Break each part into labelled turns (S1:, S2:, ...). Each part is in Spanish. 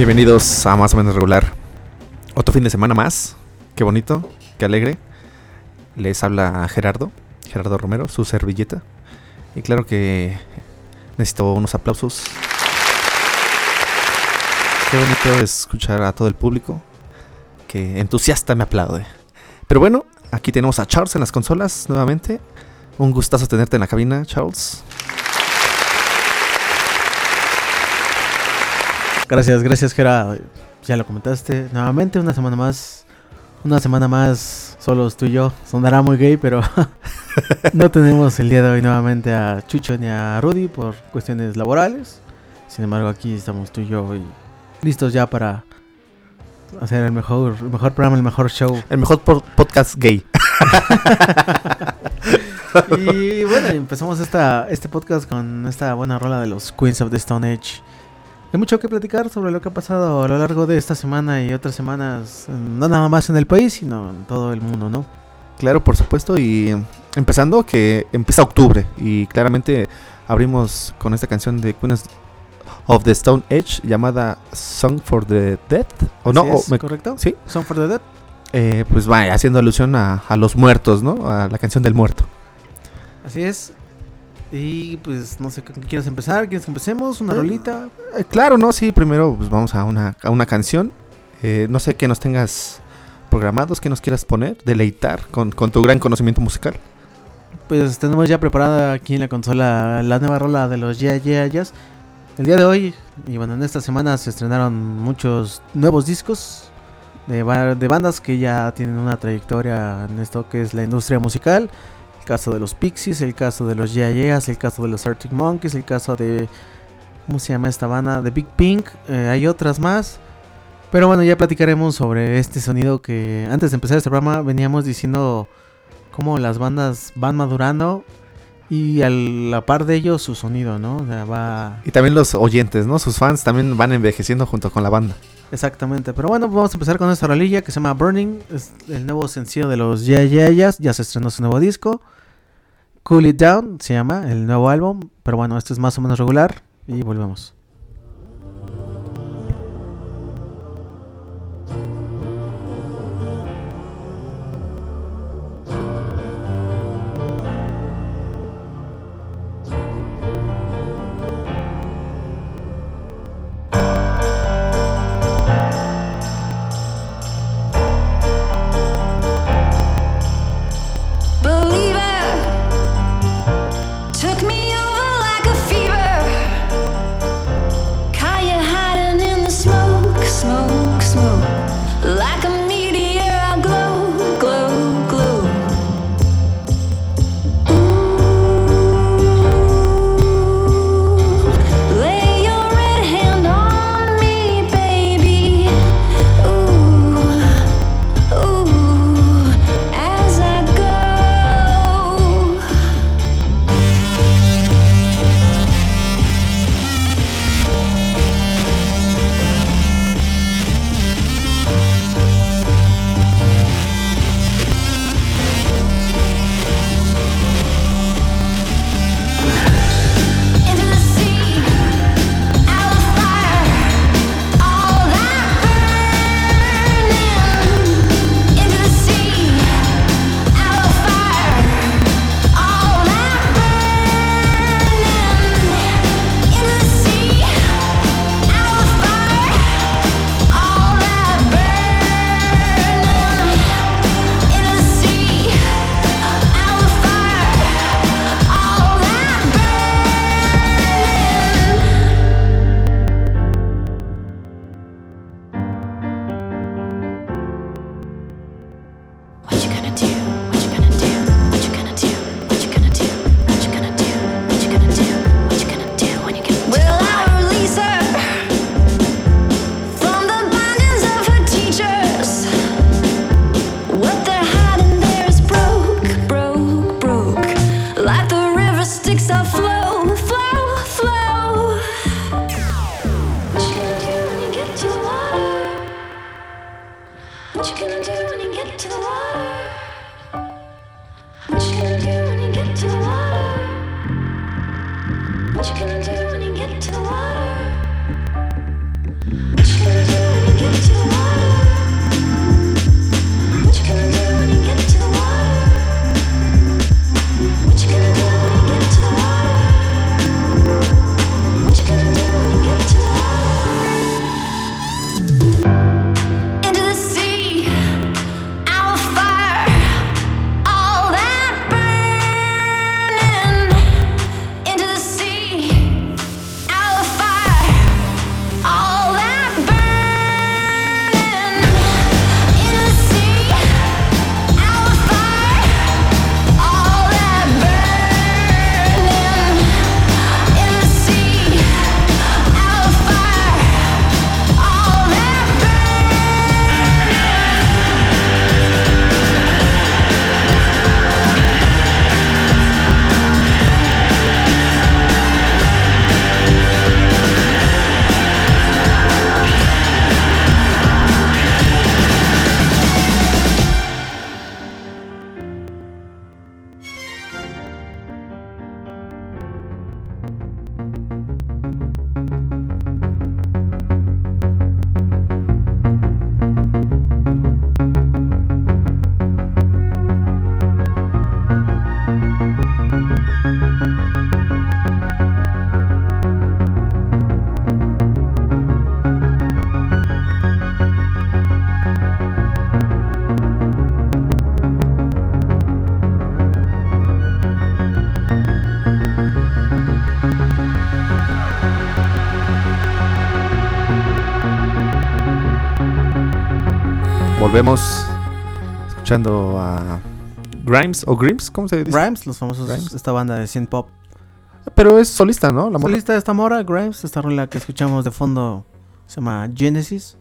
S1: Bienvenidos a Más o menos regular. Otro fin de semana más. Qué bonito, qué alegre. Les habla Gerardo, Gerardo Romero, su servilleta. Y claro que necesito unos aplausos. Qué bonito es escuchar a todo el público que entusiasta me aplaude. Pero bueno, aquí tenemos a Charles en las consolas nuevamente. Un gustazo tenerte en la cabina, Charles.
S2: Gracias, gracias, Gera. Ya lo comentaste. Nuevamente, una semana más. Una semana más, solos tú y yo. Sonará muy gay, pero no tenemos el día de hoy nuevamente a Chucho ni a Rudy por cuestiones laborales. Sin embargo, aquí estamos tú y yo y listos ya para hacer el mejor, el mejor programa, el mejor show.
S1: El mejor podcast gay.
S2: Y bueno, empezamos esta, este podcast con esta buena rola de los Queens of the Stone Age. Hay mucho que platicar sobre lo que ha pasado a lo largo de esta semana y otras semanas, no nada más en el país, sino en todo el mundo, ¿no?
S1: Claro, por supuesto. Y empezando que empieza octubre. Y claramente abrimos con esta canción de Queens of the Stone Age llamada Song for the Dead. ¿O no?
S2: Así
S1: ¿O
S2: es,
S1: me-
S2: ¿Correcto?
S1: Sí.
S2: Song for the Dead.
S1: Eh, pues vaya, haciendo alusión a, a los muertos, ¿no? A la canción del muerto.
S2: Así es. Y pues no sé, ¿qué ¿quieres empezar? ¿Quieres que empecemos? ¿Una
S1: Eh,
S2: rolita?
S1: Eh, claro, ¿no? Sí, primero pues vamos a una, a una canción. Eh, no sé qué nos tengas programados, que nos quieras poner, deleitar con, con tu gran conocimiento musical.
S2: Pues tenemos ya preparada aquí en la consola la nueva rola de los Yeah Yeah Yeahs. El día de hoy, y bueno, en esta semana se estrenaron muchos nuevos discos de bandas que ya tienen una trayectoria en esto que es la industria musical. El caso de los Pixies, el caso de los Yeah el caso de los Arctic Monkeys, el caso de... ¿Cómo se llama esta banda? De Big Pink. eh, hay otras más. Pero bueno, ya platicaremos sobre este sonido que antes de empezar este programa veníamos diciendo cómo las bandas van madurando y a la par de ellos su sonido, ¿no? O sea, va
S1: Y también los oyentes, ¿no? Sus fans también van envejeciendo junto con la banda.
S2: Exactamente. Pero bueno, vamos a empezar con esta rolilla que se llama Burning, es el nuevo sencillo de los Yeah Yeah Yeahs, ya se estrenó su nuevo disco. Cool It Down se llama el nuevo álbum, pero bueno, esto es más o menos regular y volvemos.
S1: Volvemos escuchando a Grimes o Grimes, ¿cómo se dice?
S2: Grimes, los famosos,
S1: Grimes.
S2: esta banda de synth pop.
S1: Pero es solista, ¿no? La
S2: La
S1: morra.
S2: lista de esta mora, Grimes, esta rola que escuchamos de fondo se llama Genesis.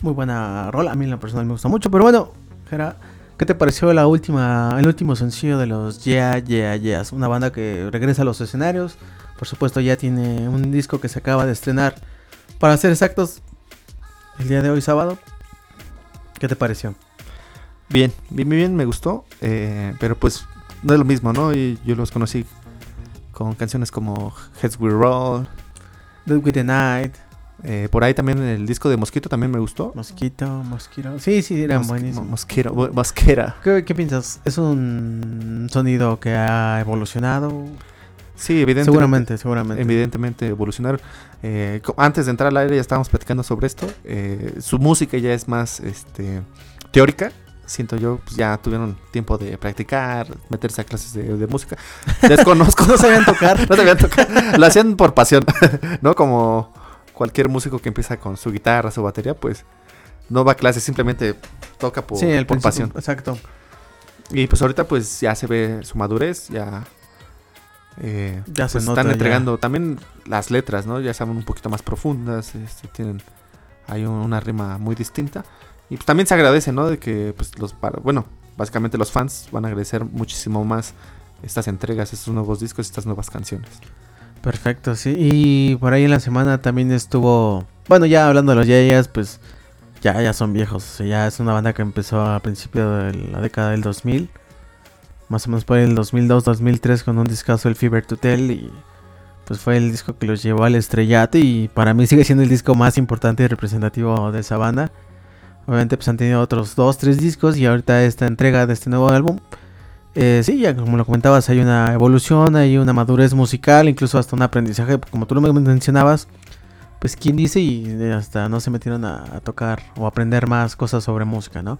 S2: Muy buena rola, a mí en la personal me gusta mucho. Pero bueno, Jera, ¿qué te pareció la última, el último sencillo de los Yeah Yeah Yeahs? Una banda que regresa a los escenarios. Por supuesto, ya tiene un disco que se acaba de estrenar. Para ser exactos, el día de hoy, sábado. ¿Qué te pareció?
S1: Bien, bien, bien, me gustó. eh, pero pues no es lo mismo, ¿no? Y yo los conocí con canciones como Heads Will Roll.
S2: Dead with the Night,
S1: eh, por ahí también el disco de Mosquito también me gustó.
S2: Mosquito, Mosquito. Sí, sí, eran
S1: Mosqui-
S2: buenísimos.
S1: Mosquero, bu- Mosquera.
S2: ¿Qué, qué piensas? ¿Es un sonido que ha evolucionado?
S1: Sí, evidentemente.
S2: Seguramente, seguramente.
S1: Evidentemente evolucionar. Eh, antes de entrar al aire ya estábamos platicando sobre esto. eh, su música ya es más este, teórica. Siento yo, pues ya tuvieron tiempo de practicar, meterse a clases de, de música. Desconozco.
S2: No sabían tocar.
S1: no sabían tocar. Lo hacían por pasión, ¿no? Como cualquier músico que empieza con su guitarra, su batería, pues no va a clases, simplemente toca por,
S2: sí, el
S1: por pasión.
S2: Exacto.
S1: Y pues ahorita pues ya se ve su madurez, ya... eh,
S2: Ya se
S1: pues están
S2: ya.
S1: entregando también las letras, ¿no? Ya son un poquito más profundas, este, tienen... Hay un- una rima muy distinta. Y pues también se agradece, ¿no? De que pues los... para- bueno, básicamente los fans van a agradecer muchísimo más estas entregas, estos nuevos discos, estas nuevas canciones.
S2: Perfecto, sí. Y por ahí en la semana también estuvo. Bueno, ya hablando de los Yayas, pues ya, ya son viejos. o sea, ya es una banda que empezó a principio de la década del 2000. Más o menos por el 2002-2003 con un discazo, el Fever to Tell. Y pues fue el disco que los llevó al estrellato. Y para mí sigue siendo el disco más importante y representativo de esa banda. Obviamente, pues han tenido otros dos, tres discos. Y ahorita esta entrega de este nuevo álbum. Eh, sí, ya como lo comentabas, hay una evolución, hay una madurez musical, incluso hasta un aprendizaje, como tú lo mencionabas, pues quién dice y eh, hasta no se metieron a, a tocar o aprender más cosas sobre música, ¿no?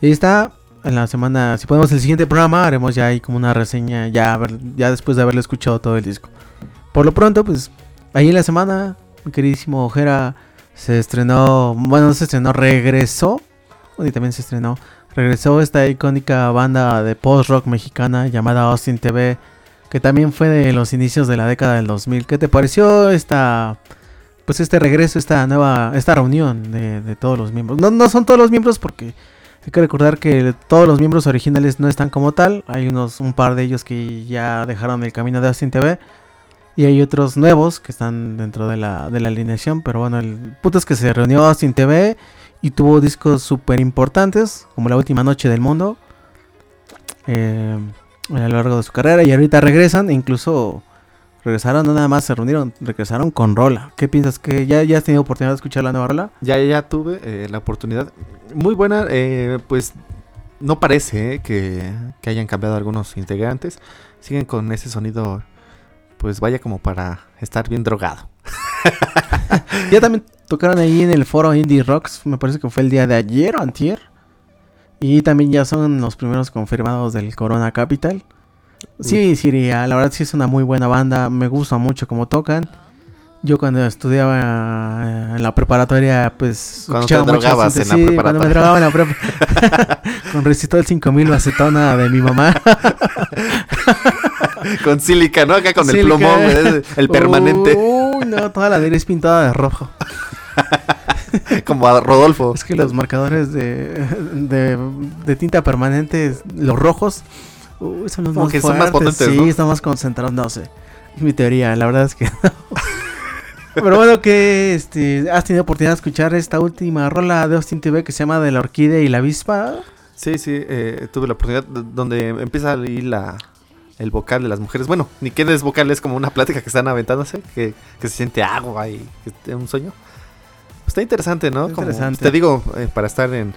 S2: Y está en la semana, si podemos el siguiente programa, haremos ya ahí como una reseña, ya, ya después de haberle escuchado todo el disco. Por lo pronto, pues ahí en la semana, mi queridísimo Ojera se estrenó, bueno, no se estrenó, regresó, y también se estrenó regresó esta icónica banda de post-rock mexicana llamada Austin TV, que también fue de los inicios de la década del 2000. ¿Qué te pareció esta, pues este regreso, esta nueva, esta reunión de, de todos los miembros? No, no son todos los miembros porque hay que recordar que todos los miembros originales no están como tal. Hay unos, un par de ellos que ya dejaron el camino de Austin TV. Y hay otros nuevos que están dentro de la, de la alineación. Pero bueno, el punto es que se reunió Austin TV y tuvo discos súper importantes, como La Última Noche del Mundo, eh, a lo largo de su carrera. Y ahorita regresan, e incluso regresaron, no nada más se reunieron, regresaron con Rola. ¿Qué piensas? que ya, ya has tenido oportunidad de escuchar la nueva Rola?
S1: Ya, ya tuve eh, la oportunidad. Muy buena, eh, pues no parece eh, que, que hayan cambiado algunos integrantes. Siguen con ese sonido, pues vaya como para estar bien drogado.
S2: Ya también tocaron ahí en el foro Indie Rocks, me parece que fue el día de ayer o antier. Y también ya son los primeros confirmados del Corona Capital. Sí, Siria, la verdad sí es una muy buena banda, me gusta mucho cómo tocan. Yo cuando estudiaba eh, en la preparatoria, pues...
S1: Cuando te drogabas en la
S2: sí, cuando me drogaba en la prepa. Con Resistol 5000 acetona de mi mamá.
S1: con sílica, ¿no? Acá con el
S2: Sílica.
S1: plumón, güey, el permanente,
S2: Uy, no, toda la nariz pintada de rojo.
S1: como a Rodolfo.
S2: Es que los marcadores de, de, de tinta permanente, los rojos, uy, son los
S1: Como
S2: más
S1: que son más
S2: fuertes,
S1: potentes,
S2: Sí,
S1: ¿no?
S2: están más concentrados, no sé. Es mi teoría, la verdad es que no. Pero bueno, que este, has tenido oportunidad de escuchar esta última rola de Austin TV que se llama De la Orquídea y la Avispa.
S1: Sí, sí, eh, tuve la oportunidad donde empieza ahí la, el vocal de las mujeres. Bueno, ni que es vocal, es como una plática que están aventándose, que, que se siente agua y que es un sueño. Pues está interesante, ¿no?
S2: Está
S1: Como,
S2: interesante.
S1: Te digo, eh, para estar en,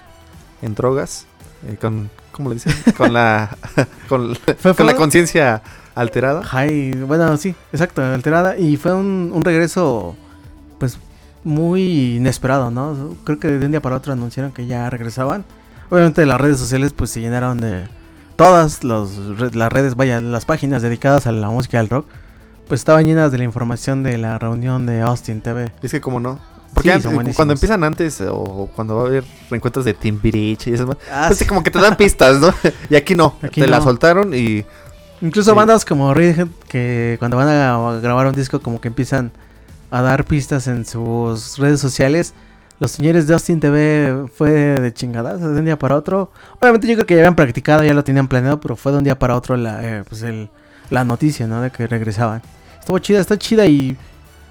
S1: en drogas, eh, con, ¿cómo le dicen? Con la, con, la conciencia alterada.
S2: Ay, bueno, sí, exacto, alterada. Y fue un, un regreso, pues, muy inesperado, ¿no? Creo que de un día para otro anunciaron que ya regresaban. Obviamente las redes sociales, pues, se llenaron de todas los las redes, vaya, las páginas dedicadas a la música y al rock, pues estaban llenas de la información de la reunión de Austin TV.
S1: Es que como no, Porque
S2: Sí,
S1: antes-
S2: son buenísimos.
S1: cuando empiezan antes o cuando va a haber reencuentros de Timbiriche y esas
S2: Ah,
S1: pues
S2: sí.
S1: como que te dan pistas, ¿no? Y aquí no,
S2: Aquí
S1: te la
S2: no.
S1: soltaron y
S2: Incluso bandas como Radiohead que cuando van a grabar un disco como que empiezan a dar pistas en sus redes sociales. Los señores de Austin TV fue de chingadas de un día para otro. Obviamente yo creo que ya habían practicado, ya lo tenían planeado, pero fue de un día para otro la, eh, pues el- la noticia, ¿no? De que regresaban. Estuvo chida, está chida y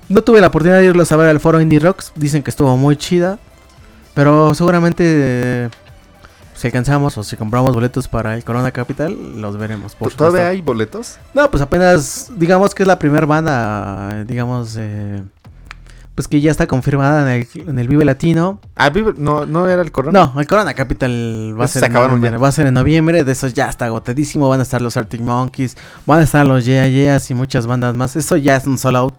S2: no tuve la oportunidad de irlos a ver al foro Indie Rocks. Dicen que estuvo muy chida, pero seguramente eh, si alcanzamos o si compramos boletos para el Corona Capital, los veremos. Por
S1: ¿todavía
S2: supuesto.
S1: hay boletos?
S2: No, pues apenas, digamos que es la primera banda, digamos, eh, pues que ya está confirmada en el, en el Vive Latino.
S1: Ah, Vive- no, no era el corona.
S2: No, el Corona Capital va a, ser
S1: se
S2: en noviembre, va a ser en noviembre, de esos ya está agotadísimo, van a estar los Arctic Monkeys, van a estar los Yeah Yeahs y muchas bandas más. Eso ya es un solo out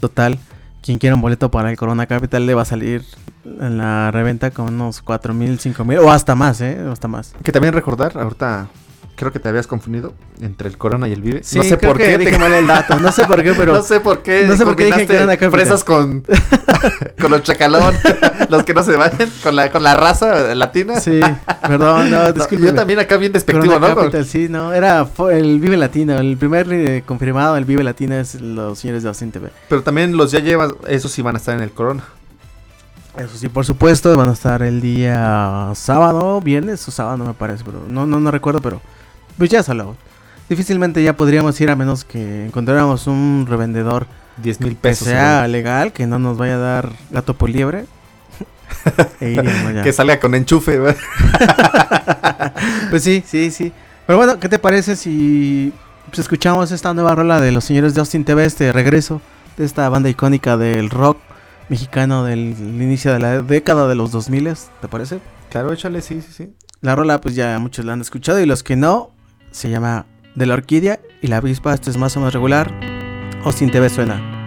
S2: total. Quien quiera un boleto para el Corona Capital le va a salir en la reventa con unos cuatro mil, cinco mil o hasta más, eh, o hasta más.
S1: Que también recordar, ahorita creo que te habías confundido entre el corona y el Vive.
S2: Sí,
S1: no sé por
S2: que
S1: qué.
S2: dije
S1: te-
S2: mal el dato, no sé por qué, pero
S1: no sé por qué.
S2: no sé por qué dije
S1: combinaste
S2: Corona Capital.
S1: Fresas con, con los chacalón. los que no se vayan. Con la, con la raza latina.
S2: Sí, perdón, no,
S1: No,
S2: discúlpeme.
S1: yo también acá bien despectivo,
S2: Corona
S1: ¿no?
S2: Capital, sí, no, era el Vive Latino, el primer eh, confirmado el Vive Latino es los señores de Austin TV.
S1: Pero también los ya llevas, esos sí van a estar en el corona.
S2: Eso sí, por supuesto, van a estar el día sábado, viernes o sábado, me parece, pero no, no, no recuerdo, pero pues ya solo. Difícilmente ya podríamos ir a menos que encontráramos un revendedor
S1: 10 mil
S2: que
S1: pesos.
S2: sea legal, que no nos vaya a dar gato por liebre. E.
S1: Que salga con enchufe.
S2: Pues sí, sí, sí. Pero bueno, ¿qué te parece si pues, escuchamos esta nueva rola de los señores de Austin TV, este regreso de esta banda icónica del rock mexicano del inicio de la década de los 2000, ¿te parece?
S1: Claro, échale, sí, sí, sí.
S2: La rola pues ya muchos la han escuchado y los que no, se llama De la Orquídea y la avispa, esto es más o menos regular. Austin TV suena.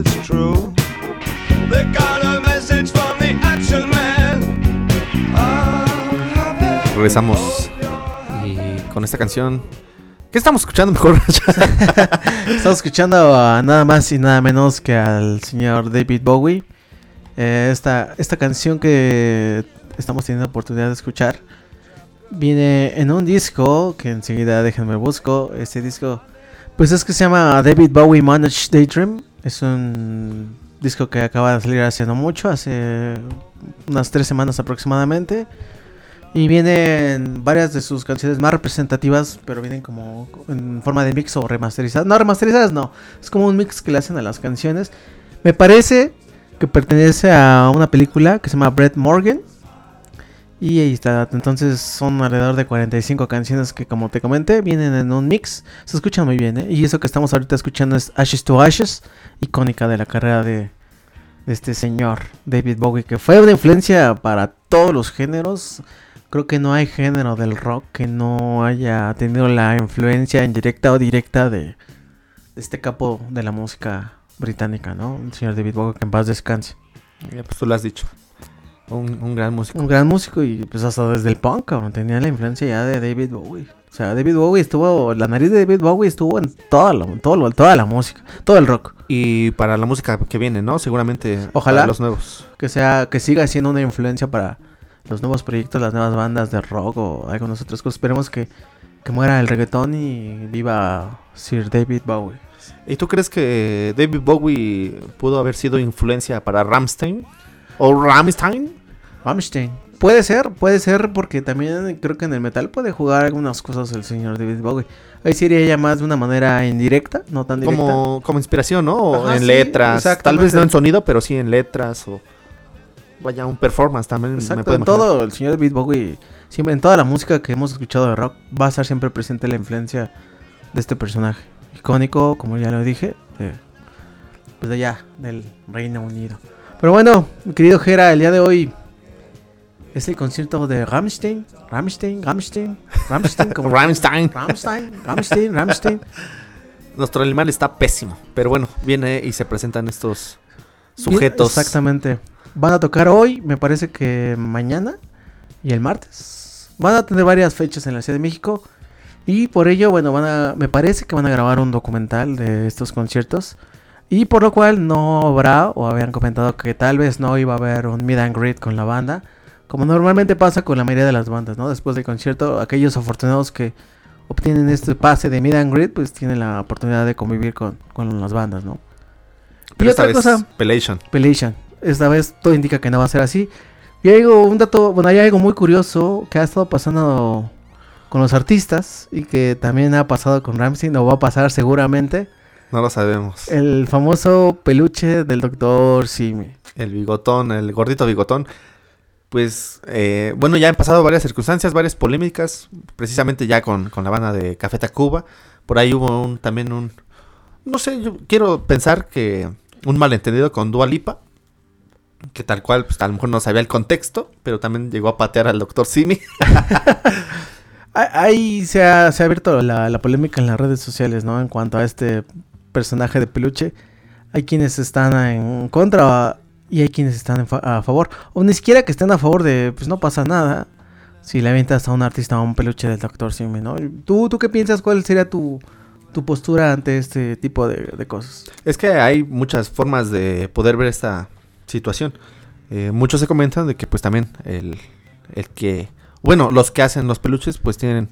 S3: it's
S1: true. They got a message from the action man. Regresamos con esta canción. ¿Qué estamos escuchando mejor?
S2: estamos escuchando a nada más y nada menos que al señor David Bowie. Eh, esta, esta canción que estamos teniendo la oportunidad de escuchar viene en un disco que enseguida déjenme busco. Este disco, pues es que se llama David Bowie Managed Daydream. Es un disco que acaba de salir hace no mucho, hace unas tres semanas aproximadamente. Y vienen varias de sus canciones más representativas, pero vienen como en forma de mix o remasterizadas. No, remasterizadas no. Es como un mix que le hacen a las canciones. Me parece que pertenece a una película que se llama Brett Morgan. Y ahí está. Entonces son alrededor de 45 canciones que, como te comenté, vienen en un mix. Se escuchan muy bien, ¿eh? Y eso que estamos ahorita escuchando es Ashes to Ashes, icónica de la carrera de, este señor David Bowie, que fue una influencia para todos los géneros. Creo que no hay género del rock que no haya tenido la influencia indirecta o directa de, de este capo de la música británica, ¿no? El señor David Bowie, que en paz descanse.
S1: Ya, pues tú lo has dicho. Un, un gran músico.
S2: Un gran músico y pues hasta desde el punk, cabrón, tenía la influencia ya de David Bowie. O sea, David Bowie estuvo, la nariz de David Bowie estuvo en toda la, todo, lo- toda la música, todo el rock.
S1: Y para la música que viene, ¿no? Seguramente
S2: Ojalá.
S1: para los nuevos.
S2: Que sea, que siga siendo una influencia para los nuevos proyectos, las nuevas bandas de rock o algunas otras cosas. Esperemos que, que muera el reggaetón y viva Sir David Bowie.
S1: ¿Y tú crees que David Bowie pudo haber sido influencia para Ramstein? ¿O Ramstein?
S2: Rammstein. Puede ser, puede ser, porque también creo que en el metal puede jugar algunas cosas el señor David Bowie. Ahí sería ya más de una manera indirecta, no tan directa.
S1: Como, como inspiración, ¿no? O
S2: Ajá,
S1: en
S2: sí,
S1: letras. Tal vez no en sonido, pero sí en letras. O vaya, un performance también. me
S2: Exacto,
S1: puedo
S2: en
S1: imaginar.
S2: todo el señor David Bowie, siempre, en toda la música que hemos escuchado de rock, va a estar siempre presente la influencia de este personaje. Icónico, como ya lo dije, de, pues de allá, del Reino Unido. Pero bueno, mi querido Jera, el día de hoy es el concierto de Rammstein, Rammstein, Rammstein, Rammstein, como
S1: Rammstein.
S2: Rammstein, Rammstein, Rammstein.
S1: Nuestro animal está pésimo. Pero bueno, viene y se presentan estos sujetos.
S2: Exactamente. Van a tocar hoy, me parece que mañana y el martes. Van a tener varias fechas en la Ciudad de México. Y por ello, bueno, van a, me parece que van a grabar un documental de estos conciertos. Y por lo cual no habrá, o habían comentado que tal vez no iba a haber un meet and greet con la banda. Como normalmente pasa con la mayoría de las bandas, ¿no? Después del concierto, aquellos afortunados que obtienen este pase de meet and greet, pues tienen la oportunidad de convivir con, con las bandas, ¿no?
S1: Pero
S2: y
S1: esta
S2: otra
S1: vez,
S2: cosa,
S1: Pelation.
S2: Pelation. Esta vez todo indica que no va a ser así. Y hay algo, un dato, bueno, hay algo muy curioso que ha estado pasando con los artistas y que también ha pasado con Ramsey, o va a pasar seguramente.
S1: No lo sabemos.
S2: El famoso peluche del doctor Simi.
S1: el bigotón, el gordito bigotón. Pues, eh, bueno, ya han pasado varias circunstancias, varias polémicas, precisamente ya con, con la banda de Café Tacuba. Por ahí hubo un, también un, no sé, yo quiero pensar que un malentendido con Dua Lipa, que tal cual, pues a lo mejor no sabía el contexto, pero también llegó a patear al doctor Simi.
S2: Ah, Ahí se ha, se ha abierto la, la polémica en las redes sociales, ¿no? En cuanto a este personaje de peluche. Hay quienes están en contra y hay quienes están a favor. O ni siquiera que estén a favor de, pues no pasa nada. Si le avientas a un artista a un peluche del Dr. Simi, ¿no? ¿Tú, ¿Tú qué piensas? ¿Cuál sería tu, tu postura ante este tipo de, de cosas?
S1: Es que hay muchas formas de poder ver esta situación. Eh, muchos se comentan de que pues también el, el que, bueno, los que hacen los peluches pues tienen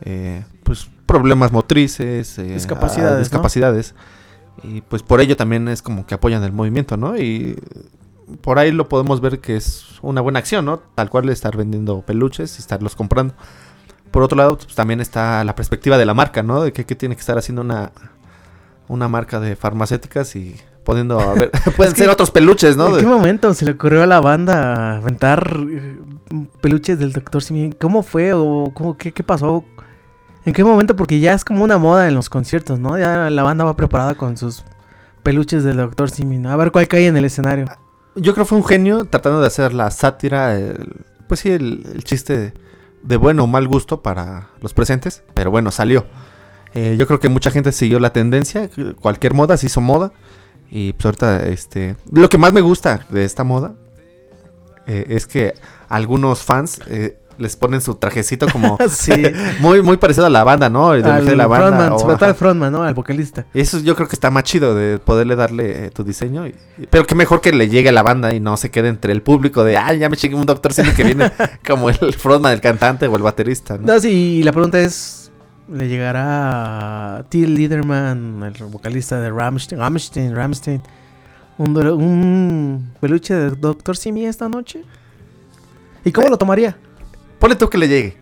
S1: eh, pues problemas motrices, eh,
S2: Discapacidades, ¿no?
S1: Y pues por ello también es como que apoyan el movimiento, ¿no? Y por ahí lo podemos ver que es una buena acción, ¿no? Tal cual estar vendiendo peluches y estarlos comprando. Por otro lado, pues, también está la perspectiva de la marca, ¿no? De que, que tiene que estar haciendo una, una marca de farmacéuticas y poniendo a ver. Pueden
S2: Es que-
S1: ser otros peluches, ¿no?
S2: ¿En qué momento se le ocurrió a la banda aventar eh, peluches del Dr. Simi? ¿Cómo fue o cómo, qué, qué pasó? ¿En qué momento? Porque ya es como una moda en los conciertos, ¿no? Ya la banda va preparada con sus peluches del Dr. Simi, ¿no? A ver cuál cae en el escenario.
S1: Yo creo que fue un genio tratando de hacer la sátira, el- pues sí, el, chiste de, bueno o mal gusto para los presentes, pero bueno, salió. Eh, yo creo que mucha gente siguió la tendencia, cualquier moda se hizo moda. Y pues ahorita, este, lo que más me gusta de esta moda eh, es que algunos fans eh, les ponen su trajecito como
S2: sí.
S1: muy muy parecido a la banda, ¿no? El
S2: Al
S1: de la banda.
S2: frontman,
S1: o-
S2: sobre todo al frontman, ¿no? Al vocalista.
S1: Eso yo creo que está más chido de poderle darle eh, tu diseño. y- pero qué mejor que le llegue a la banda y no se quede entre el público de, ay, ya me chingué un doctor sino que viene como el frontman, el cantante o el baterista, ¿no?
S2: No, sí, y la pregunta es, ¿le llegará a Till Liederman, el vocalista de Rammstein, Rammstein, Rammstein, un, peluche de Doctor Simi esta noche? ¿Y cómo lo tomaría?
S1: Ponle tú que le llegue.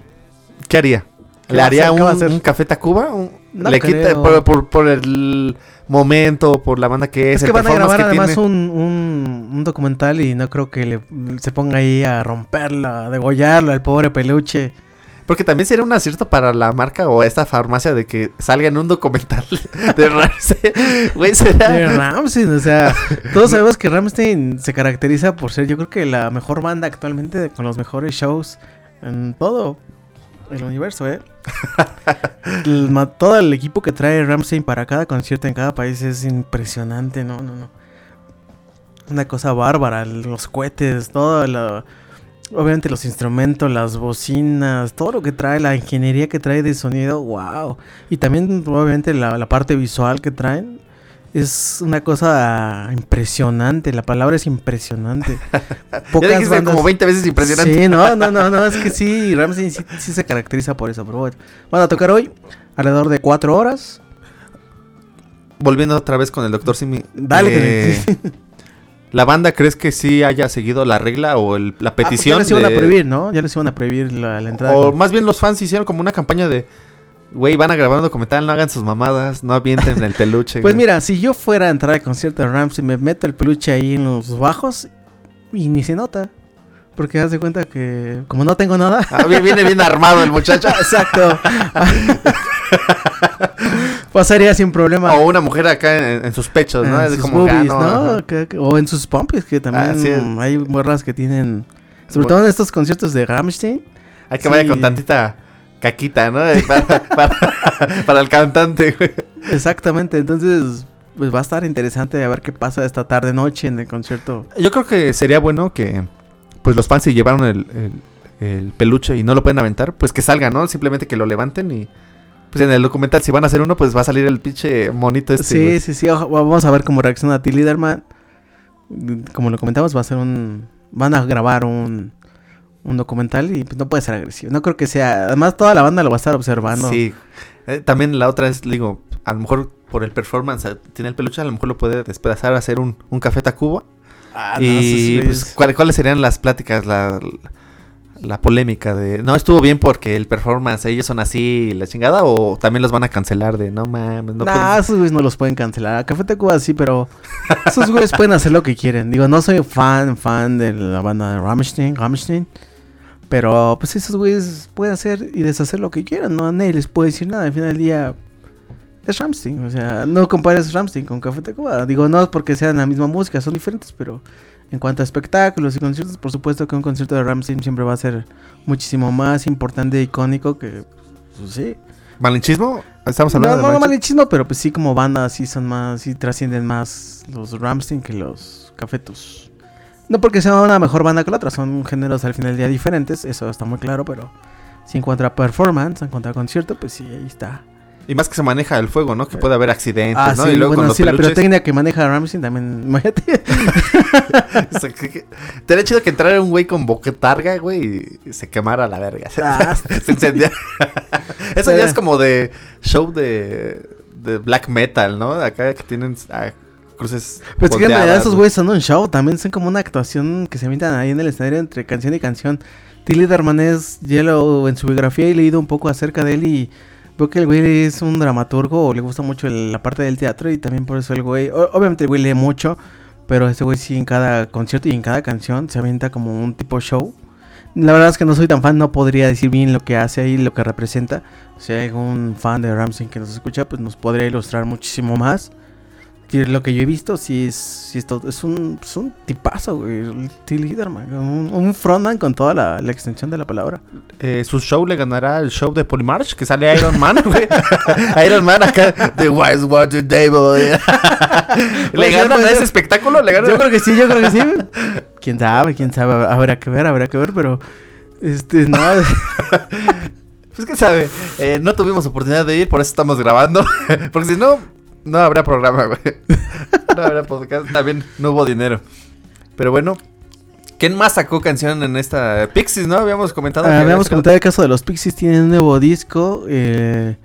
S1: ¿Qué haría?
S2: ¿Qué
S1: ¿Le haría un, café Tacuba? Un-
S2: No
S1: ¿Le quita por, por- por el momento, por la banda que es?
S2: Es
S1: el
S2: que van a grabar además un, un, documental y no creo que le, se ponga ahí a romperla, a degollarlo al pobre peluche.
S1: Porque también sería un acierto para la marca o esta farmacia de que salga en un documental de Ramsey. Güey,
S2: De
S1: será...
S2: Rammstein, o sea, todos sabemos que Rammstein se caracteriza por ser, yo creo que la mejor banda actualmente con los mejores shows en todo el universo, ¿eh? El todo el equipo que trae Rammstein para cada concierto en cada país es impresionante, no, no, no. Una cosa bárbara, los cohetes, todo lo... Obviamente los instrumentos, las bocinas, todo lo que trae, la ingeniería que trae de sonido, wow. Y también obviamente la, la parte visual que traen es una cosa impresionante. La palabra es impresionante.
S1: Ya dijiste como 20 veces impresionante.
S2: Sí, no, no, no, no, es que sí, Ramsey sí, sí se caracteriza por eso. Pero bueno, van a tocar hoy alrededor de cuatro horas.
S1: Volviendo otra vez con el doctor Simi.
S2: Dale,
S1: eh,
S2: que
S1: ¿La banda crees que sí haya seguido la regla o el- la
S2: Ah, pues
S1: petición?
S2: ya les iban
S1: de-
S2: a prohibir, ¿no? Ya les iban a prohibir la, la entrada.
S1: O más bien los fans hicieron como una campaña de... Güey, van a grabar un documental, no hagan sus mamadas, no avienten el peluche.
S2: Pues
S1: güey".
S2: mira, si yo fuera a entrar al concierto de Ramsey, me meto el peluche ahí en los bajos y ni se nota. Porque haz de cuenta que como no tengo nada.
S1: Ah, viene bien armado el muchacho.
S2: Exacto. Pasaría sin problema.
S1: O una mujer acá en, en sus pechos, ¿no?
S2: en
S1: Es
S2: sus
S1: como,
S2: boobies,
S1: no,
S2: o en sus pompis, que también
S1: Ah,
S2: hay morras que tienen. Sobre todo en estos conciertos de Rammstein.
S1: Hay que vaya
S2: Sí.
S1: con tantita caquita, ¿no? Para, para- para el cantante, güey.
S2: Exactamente. Entonces, pues va a estar interesante a ver qué pasa esta tarde noche en el concierto.
S1: Yo creo que sería bueno que, pues los fans si llevaron el, el- el peluche y no lo pueden aventar, pues que salgan, ¿no? Simplemente que lo levanten y, pues en el documental, si van a hacer uno, pues va a salir el pinche monito este.
S2: sí, sí, sí. Vamos a ver cómo reacciona T. Liederman. Como lo comentamos, va a ser un. Van a grabar un. Un documental y pues no puede ser agresivo. No creo que sea. Además, toda la banda lo va a estar observando.
S1: Sí. Eh, también la otra es, digo, a lo mejor por el performance eh, tiene el peluche, a lo mejor lo puede despedazar a hacer un, un café Tacuba.
S2: Ah, no,
S1: y
S2: esos
S1: pues,
S2: güeyes-
S1: ¿cuál- ¿cuáles serían las pláticas, la, la polémica de, no estuvo bien porque el performance, ellos son así, la chingada, o también los van a cancelar de, no mames, no
S2: nah,
S1: puedes-
S2: esos güeyes no los pueden cancelar. A Café Tacuba sí, pero esos güeyes pueden hacer lo que quieren. Digo, no soy fan, fan de la banda de Rammstein, Rammstein. Pero pues esos güeyes pueden hacer y deshacer lo que quieran. No, nadie les puede decir nada. Al final del día es Rammstein. O sea, no compares Rammstein con Café Tacuba. Digo, no es porque sean la misma música, son diferentes, pero en cuanto a espectáculos y conciertos, por supuesto que un concierto de Rammstein siempre va a ser muchísimo más importante e icónico que, pues sí.
S1: ¿Malinchismo? Estamos hablando
S2: no,
S1: de
S2: no
S1: malinchismo.
S2: pero pues sí como banda sí son más, sí trascienden más los Ramstein que los Cafetus. No porque sea una mejor banda que la otra, son géneros al final del día diferentes, eso está muy claro, pero si en cuanto a performance, en cuanto a concierto, pues sí, ahí está.
S1: Y más que se maneja el fuego, ¿no? Que puede haber accidentes,
S2: Ah,
S1: ¿no?
S2: sí,
S1: y luego
S2: bueno, sí, la pirotecnia que maneja Ramstein también, imagínate.
S1: que- Estaría chido que entrara un güey con boquetarga, güey, y se quemara la verga.
S2: Ah.
S1: se incendia. Eso ya es como de show de, de black metal, ¿no? Acá que tienen ah, cruces.
S2: Pues que en realidad esos
S1: güey.
S2: güeyes son un show, también son como una actuación que se invitan ahí en el escenario entre canción y canción. Tilly Liederman es Yellow en su biografía he leído un poco acerca de él y veo que el güey es un dramaturgo o le gusta mucho el- la parte del teatro y también por eso el güey, o- obviamente el güey lee mucho, pero ese güey sí en cada concierto y en cada canción se avienta como un tipo show. La verdad es que no soy tan fan, no podría decir bien lo que hace ahí, lo que representa. Si hay algún fan de Ramsey que nos escucha, pues nos podría ilustrar muchísimo más. Lo que yo he visto, sí es, sí es, todo- es un, es un tipazo, güey. el Till Liederman, Un, un frontman con toda la, la extensión de la palabra.
S1: Eh, su show le ganará el show de Polymarch, que sale Iron Man, güey. Iron Man acá, The Wise Water Table. ¿Le
S2: Pues,
S1: ganan a ese espectáculo? ¿Le ganan?
S2: Yo creo que sí, yo creo que sí. quién sabe, quién sabe. Habrá que ver, habrá que ver, pero Este, no.
S1: Pues que sabe, eh, no tuvimos oportunidad de ir, por eso estamos grabando. Porque si no, no habrá programa, güey. No habrá podcast. También no hubo dinero. Pero bueno, ¿quién más sacó canción en esta Pixies, no? Habíamos comentado.
S2: Ah,
S1: había
S2: habíamos comentado el caso de los Pixies, tienen un nuevo disco. eh,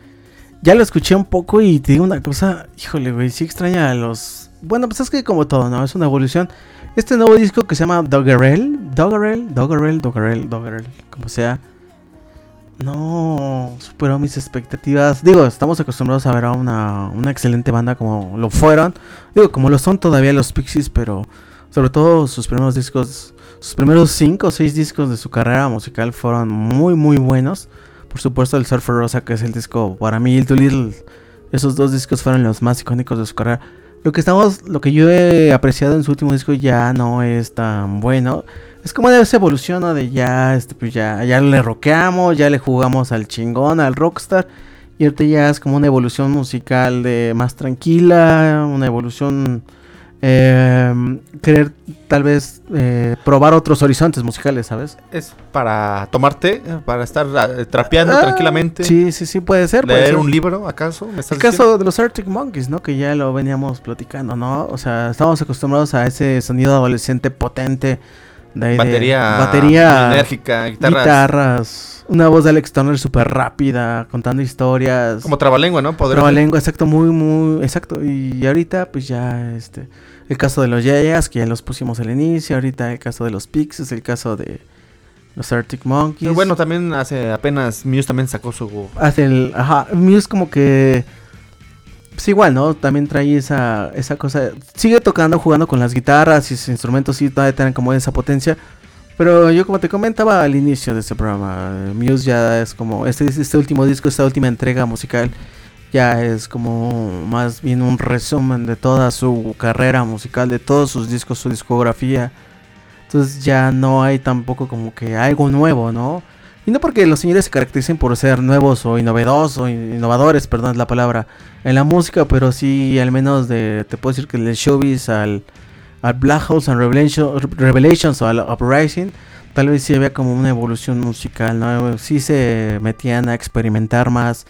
S2: ya lo escuché un poco y te digo una cosa, híjole, güey, sí extraña a los... Bueno, pues es que como todo, ¿no? Es una evolución. Este nuevo disco que se llama Doggerel, Doggerel, Doggerel, Doggerel, Doggerel, como sea. No superó mis expectativas. Digo, estamos acostumbrados a ver a una, una excelente banda como lo fueron. Digo, como lo son todavía los Pixies, pero sobre todo sus primeros discos, sus primeros cinco o seis discos de su carrera musical fueron muy, muy buenos. Por supuesto, el Surfer Rosa, que es el disco para mí, el Little. Esos dos discos fueron los más icónicos de su carrera. Lo que estamos, lo que yo he apreciado en su último disco ya no es tan bueno. Es como de esa evolución, ¿no? De ya, este, pues ya, ya le rockeamos, ya le jugamos al chingón, al rockstar. Y ahorita ya es como una evolución musical de más tranquila, una evolución eh, querer tal vez eh, probar otros horizontes musicales, ¿sabes?
S1: Es para tomarte, para estar eh, trapeando
S2: Ah,
S1: tranquilamente.
S2: Sí, sí, sí, puede ser. puede
S1: Leer
S2: ser.
S1: un libro, ¿acaso? ¿Me estás
S2: El caso de los Arctic Monkeys, ¿no? Que ya lo veníamos platicando, ¿no? O sea, estábamos acostumbrados a ese sonido adolescente potente. De, de
S1: Batería,
S2: batería,
S1: enérgica, guitarras.
S2: guitarras, una voz de Alex Turner súper rápida, contando historias.
S1: Como trabalengua, ¿no? Poder
S2: lengua, exacto, muy, muy, exacto. Y ahorita, pues ya, este, el caso de los Yayas, que ya los pusimos al inicio. Ahorita el caso de los Pixies, el caso de los Arctic Monkeys.
S1: Pero bueno, también hace apenas Muse también sacó su
S2: hace el, ajá, Muse como que, pues igual, ¿no? También trae esa, esa cosa, sigue tocando, jugando con las guitarras y sus instrumentos sí todavía tienen como esa potencia. Pero yo como te comentaba al inicio de este programa, Muse ya es como, este, este último disco, esta última entrega musical, ya es como más bien un resumen de toda su carrera musical, de todos sus discos, su discografía. Entonces ya no hay tampoco como que algo nuevo, ¿no? Y no porque los señores se caractericen por ser nuevos o innovados o in- innovadores, perdón es la palabra, en la música, pero sí al menos de, te puedo decir que el showbiz al, al Black Holes and Revelation- Revelations o al Uprising, tal vez sí había como una evolución musical, ¿no? Sí se metían a experimentar más,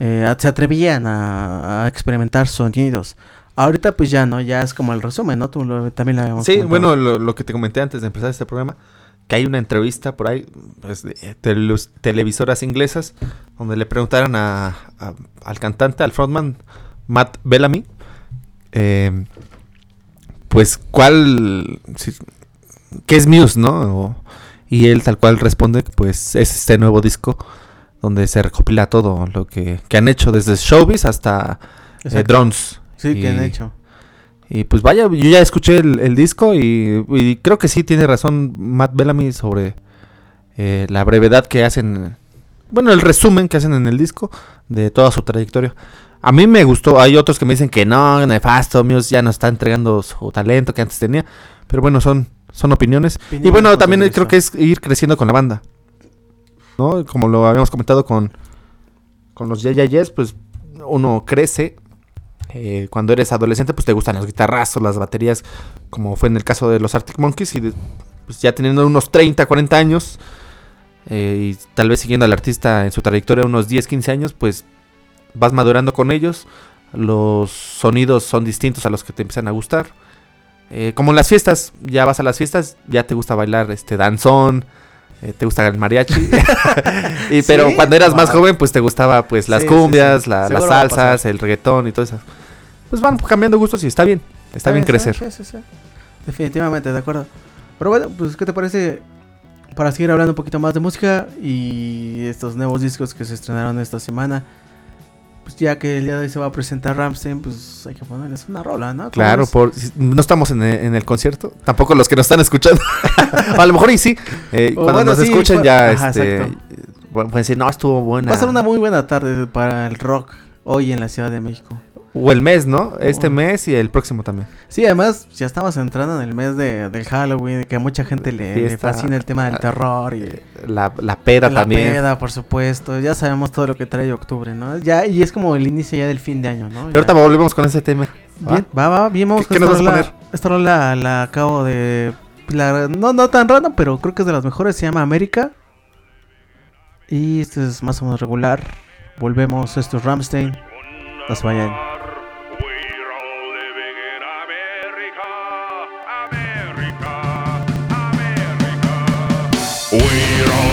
S2: eh, se atrevían a, a experimentar sonidos. Ahorita pues ya no, ya es como el resumen, ¿no? Tú lo- también lo habíamos
S1: Sí,
S2: comentado.
S1: bueno, lo, lo que te comenté antes de empezar este programa, que hay una entrevista por ahí pues, de telus- televisoras inglesas donde le preguntaron a, a- al cantante, al frontman Matt Bellamy, eh, pues cuál, si- qué es Muse, ¿no? O- y él tal cual responde, que, pues es este nuevo disco donde se recopila todo lo que, que han hecho desde Showbiz hasta eh. Drones.
S2: Sí, que han
S1: Y-
S2: hecho.
S1: Y pues vaya, yo ya escuché el, el disco y, y creo que sí tiene razón Matt Bellamy sobre eh, la brevedad que hacen, bueno, el resumen que hacen en el disco de toda su trayectoria. A mí me gustó, hay otros que me dicen que no, nefasto, Muse ya no está entregando su talento que antes tenía, pero bueno, son, son opiniones. Y bueno, también creo que es ir creciendo con la banda, ¿no? Como lo habíamos comentado con, con los Yeah Yeah Yes, pues uno crece eh, cuando eres adolescente, pues te gustan los guitarrazos, las baterías, como fue en el caso de los Arctic Monkeys, y pues ya teniendo unos 30, 40 años, eh, y tal vez siguiendo al artista en su trayectoria unos 10, 15 años, pues vas madurando con ellos, los sonidos son distintos a los que te empiezan a gustar. Eh, como en las fiestas, ya vas a las fiestas, ya te gusta bailar este danzón, te gusta el mariachi. y, pero
S2: Sí,
S1: cuando eras más joven, pues te gustaba pues las
S2: Sí,
S1: cumbias,
S2: sí.
S1: la- las salsas, el reggaetón y todo eso. Pues van cambiando gustos y está bien. Está bien crecer.
S2: sí, sí, sí. Definitivamente, de acuerdo. Pero bueno, pues ¿qué te parece para seguir hablando un poquito más de música y estos nuevos discos que se estrenaron esta semana? Pues ya que el día de hoy se va a presentar Ramstein, pues hay que ponerles una rola, ¿no? ¿Cómo
S1: Claro, por, no estamos en el, en el concierto. Tampoco los que nos están escuchando. a lo mejor y sí. Eh, cuando
S2: bueno,
S1: nos
S2: sí,
S1: escuchen ya
S2: ajá,
S1: este, bueno, pueden decir, no, estuvo buena.
S2: Va a ser una muy buena tarde para el rock hoy en la Ciudad de México.
S1: O el mes, ¿no? Este mes y el próximo también.
S2: Sí, además ya estamos entrando en el mes de, del Halloween, que a mucha gente le, fascina el tema del terror y
S1: La, la peda
S2: la
S1: también.
S2: peda, por supuesto. Ya sabemos todo lo que trae octubre, ¿no? Ya y es como el inicio ya del fin de año, ¿no?
S1: Pero
S2: Ya.
S1: ahorita volvemos con ese tema.
S2: Bien, va, va, bien, vamos
S1: ¿Qué-
S2: con
S1: qué
S2: esta
S1: nos vas a
S2: rola. Esta rola la acabo de... la- no, no tan rara, pero creo que es de las mejores. Se llama América. Y este es más o menos regular. Volvemos, esto es Ramstein. No se vayan.
S4: We're
S1: on.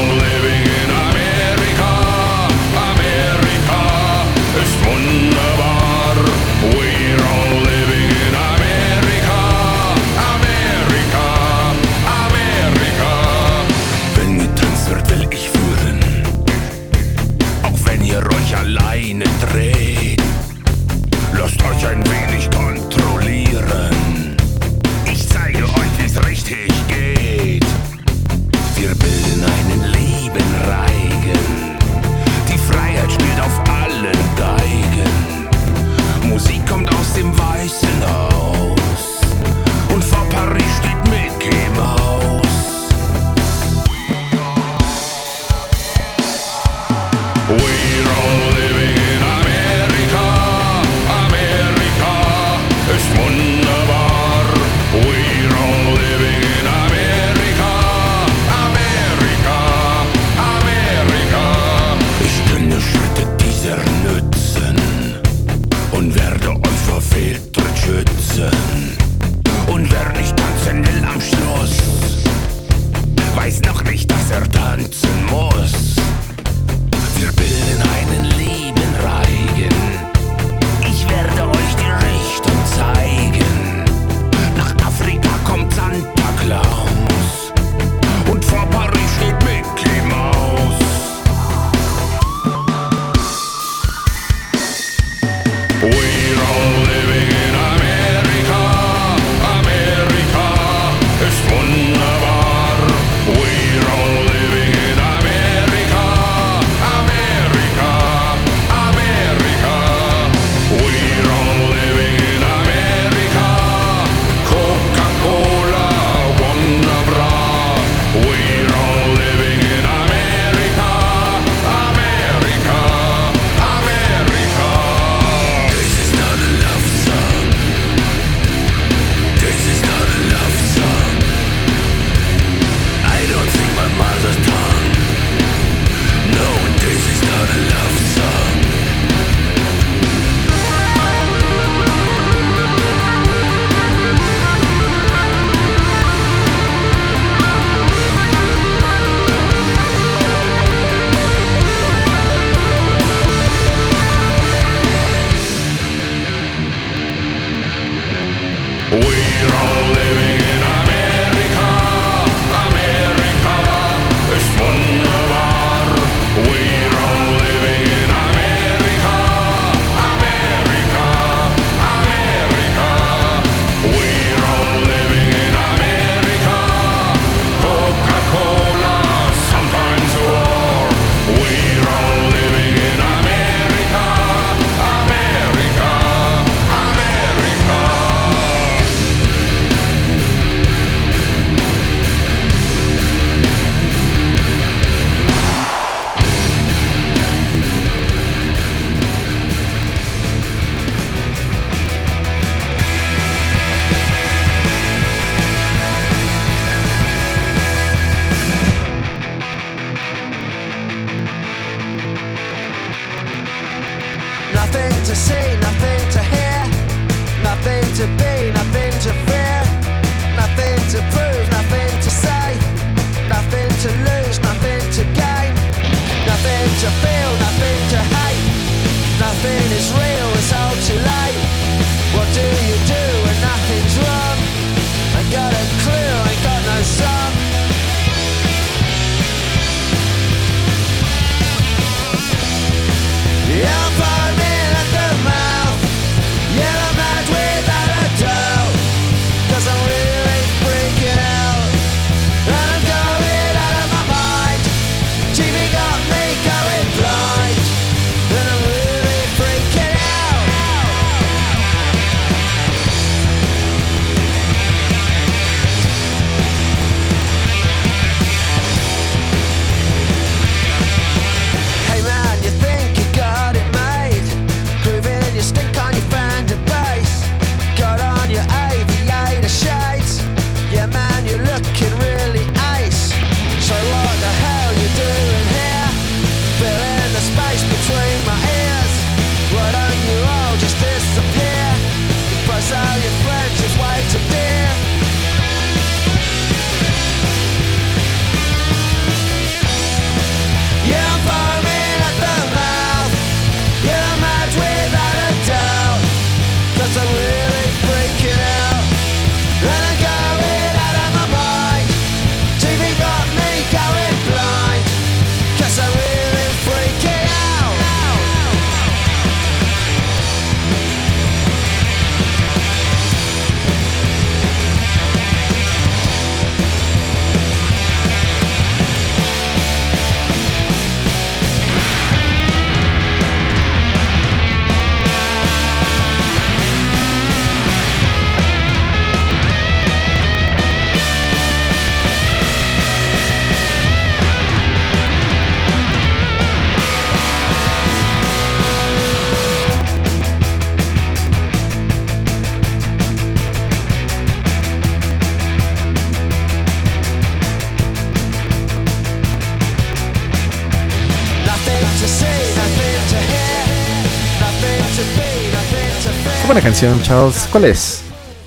S1: Canción, Charles. ¿Cuál es?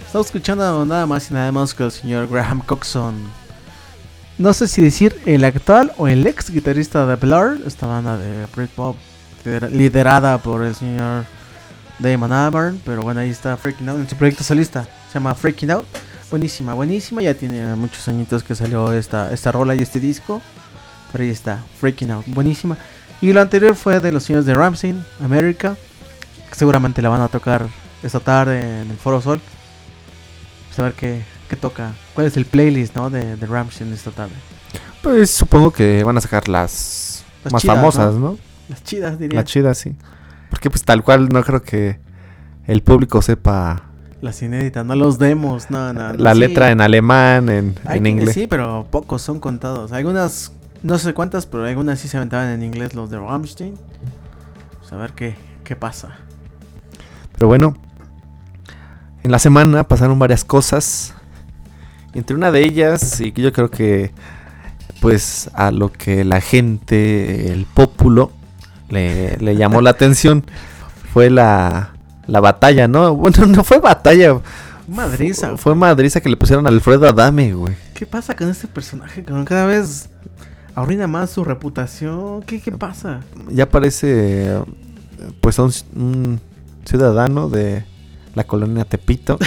S2: Estamos escuchando nada más y nada menos que el señor Graham Coxon. No sé si decir el actual o el ex guitarrista de Blur, esta banda de Britpop lider- liderada por el señor Damon Albarn, pero bueno, ahí está Freaking Out en su proyecto solista, se llama Freaking Out. Buenísima, buenísima, ya tiene muchos añitos que salió esta, esta rola y este disco, pero ahí está, Freaking Out, buenísima. Y lo anterior fue de los señores de Ramsey, America, seguramente la van a tocar esta tarde en el Foro Sol. Pues a ver qué, qué toca, cuál es el playlist ¿no? de, de Ramsey esta tarde.
S1: Pues supongo que van a sacar las,
S2: Las
S1: más
S2: chidas,
S1: famosas, ¿no?
S2: Las chidas, diría.
S1: Las chidas, sí. Porque pues tal cual no creo que el público sepa
S2: Las inéditas, no los demos, no, no.
S1: la
S2: sí.
S1: letra en alemán, en,
S2: Hay
S1: en inglés.
S2: Sí, pero pocos son contados. Algunas, no sé cuántas, pero algunas sí se aventaban en inglés los de Rammstein. Pues a ver qué, qué pasa.
S1: Pero bueno, en la semana pasaron varias cosas. Entre una de ellas, y que yo creo que, pues, a lo que la gente, el pópulo, le, le llamó la atención, fue la, la batalla, ¿no? Bueno, no fue batalla,
S2: Madriza.
S1: fue madriza que le pusieron a Alfredo Adame, güey.
S2: ¿Qué pasa con este personaje? Cada vez arruina más su reputación. ¿Qué, qué pasa?
S1: Ya parece, pues, un, un ciudadano de la colonia Tepito,